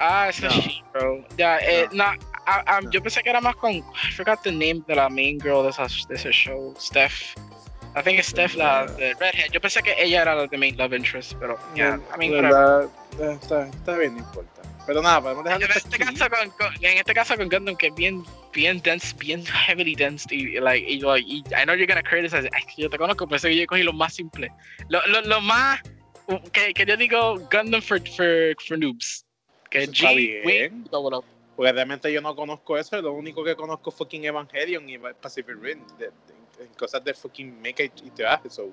Ah, ese No. shit, bro. Ya, eh, no. ah, ah, Yo pensé que era más con. I forgot the name de la main girl de, esas- de ese show. Steph. I think it's Steph, la de Redhead. Yo pensé que ella era la de main love interest, pero. Yeah, I mean. Eh, está, está bien, no importa. Pero nada, podemos dejarlo En este, aquí. caso con, con- en este caso con Gundam, que es bien, bien dense, bien heavily dense, y, like, y, yo, y I know you're gonna criticize, ay, yo te conozco, pensé que yo cogí lo más simple. Lo, lo, lo más, que, que yo digo Gundam for, for, for noobs. Que Eso G, bien. Wing, Double Up. Porque realmente yo no conozco eso, lo único que conozco es fucking Evangelion y Pacific Rim, de, de, de cosas de fucking mecha y traje, so,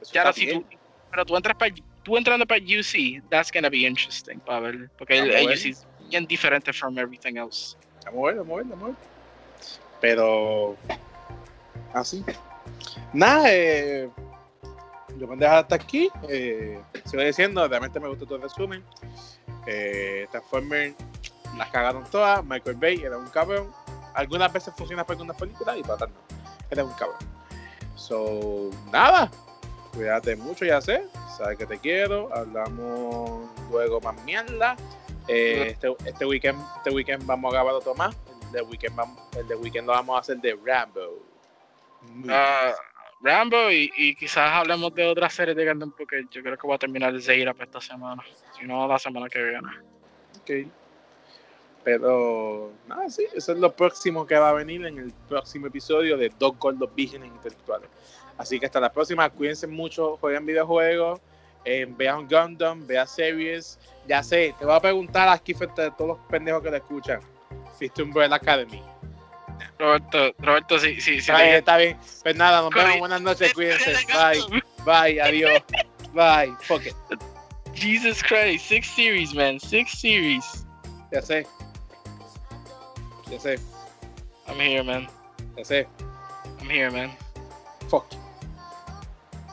eso Claro, si tú, pero tú entras para tú entrando para UC, that's gonna be interesting para ver, porque el. UC es bien diferente from everything else. Vamos a ver, vamos a ver, vamos a ver. Pero. Así. Nada, eh. Yo me dejar hasta aquí. Eh, sigo diciendo, realmente me gustó todo el resumen. Eh, Transformers las cagaron todas. Michael Bay era un cabrón. Algunas veces funciona para algunas películas y para otras no. Era un cabrón. So, nada. Cuídate mucho, ya sé. Sabes que te quiero. Hablamos luego más mierda. Eh, este, este weekend este weekend vamos a grabar otro más. El de weekend, vamos, el de weekend lo vamos a hacer de Rambo. Ah, Rambo y, y quizás hablemos de otras series de Gundam porque yo creo que voy a terminar el Zeira para esta semana. Si no, la semana que viene. Ok. Pero, nada, sí, eso es lo próximo que va a venir en el próximo episodio de Dos Gordos Vírgenes Intelectuales. Así que hasta la próxima, cuídense mucho, jueguen videojuegos, eh, vean Gundam, vean series. Ya sé, te voy a preguntar aquí frente a todos los pendejos que le escuchan. ¿Viste Umbrella Academy? Roberto, Roberto, sí, sí, sí. está bien, está bien. Pues nada, nos vemos. Buenas noches, cuídense. te- Bye, bye, adiós. Bye, fuck it. Jesus Christ, six series, man, six series. Ya sé. Ya sé, I'm here, man. ya sé. I'm here, man. Fuck.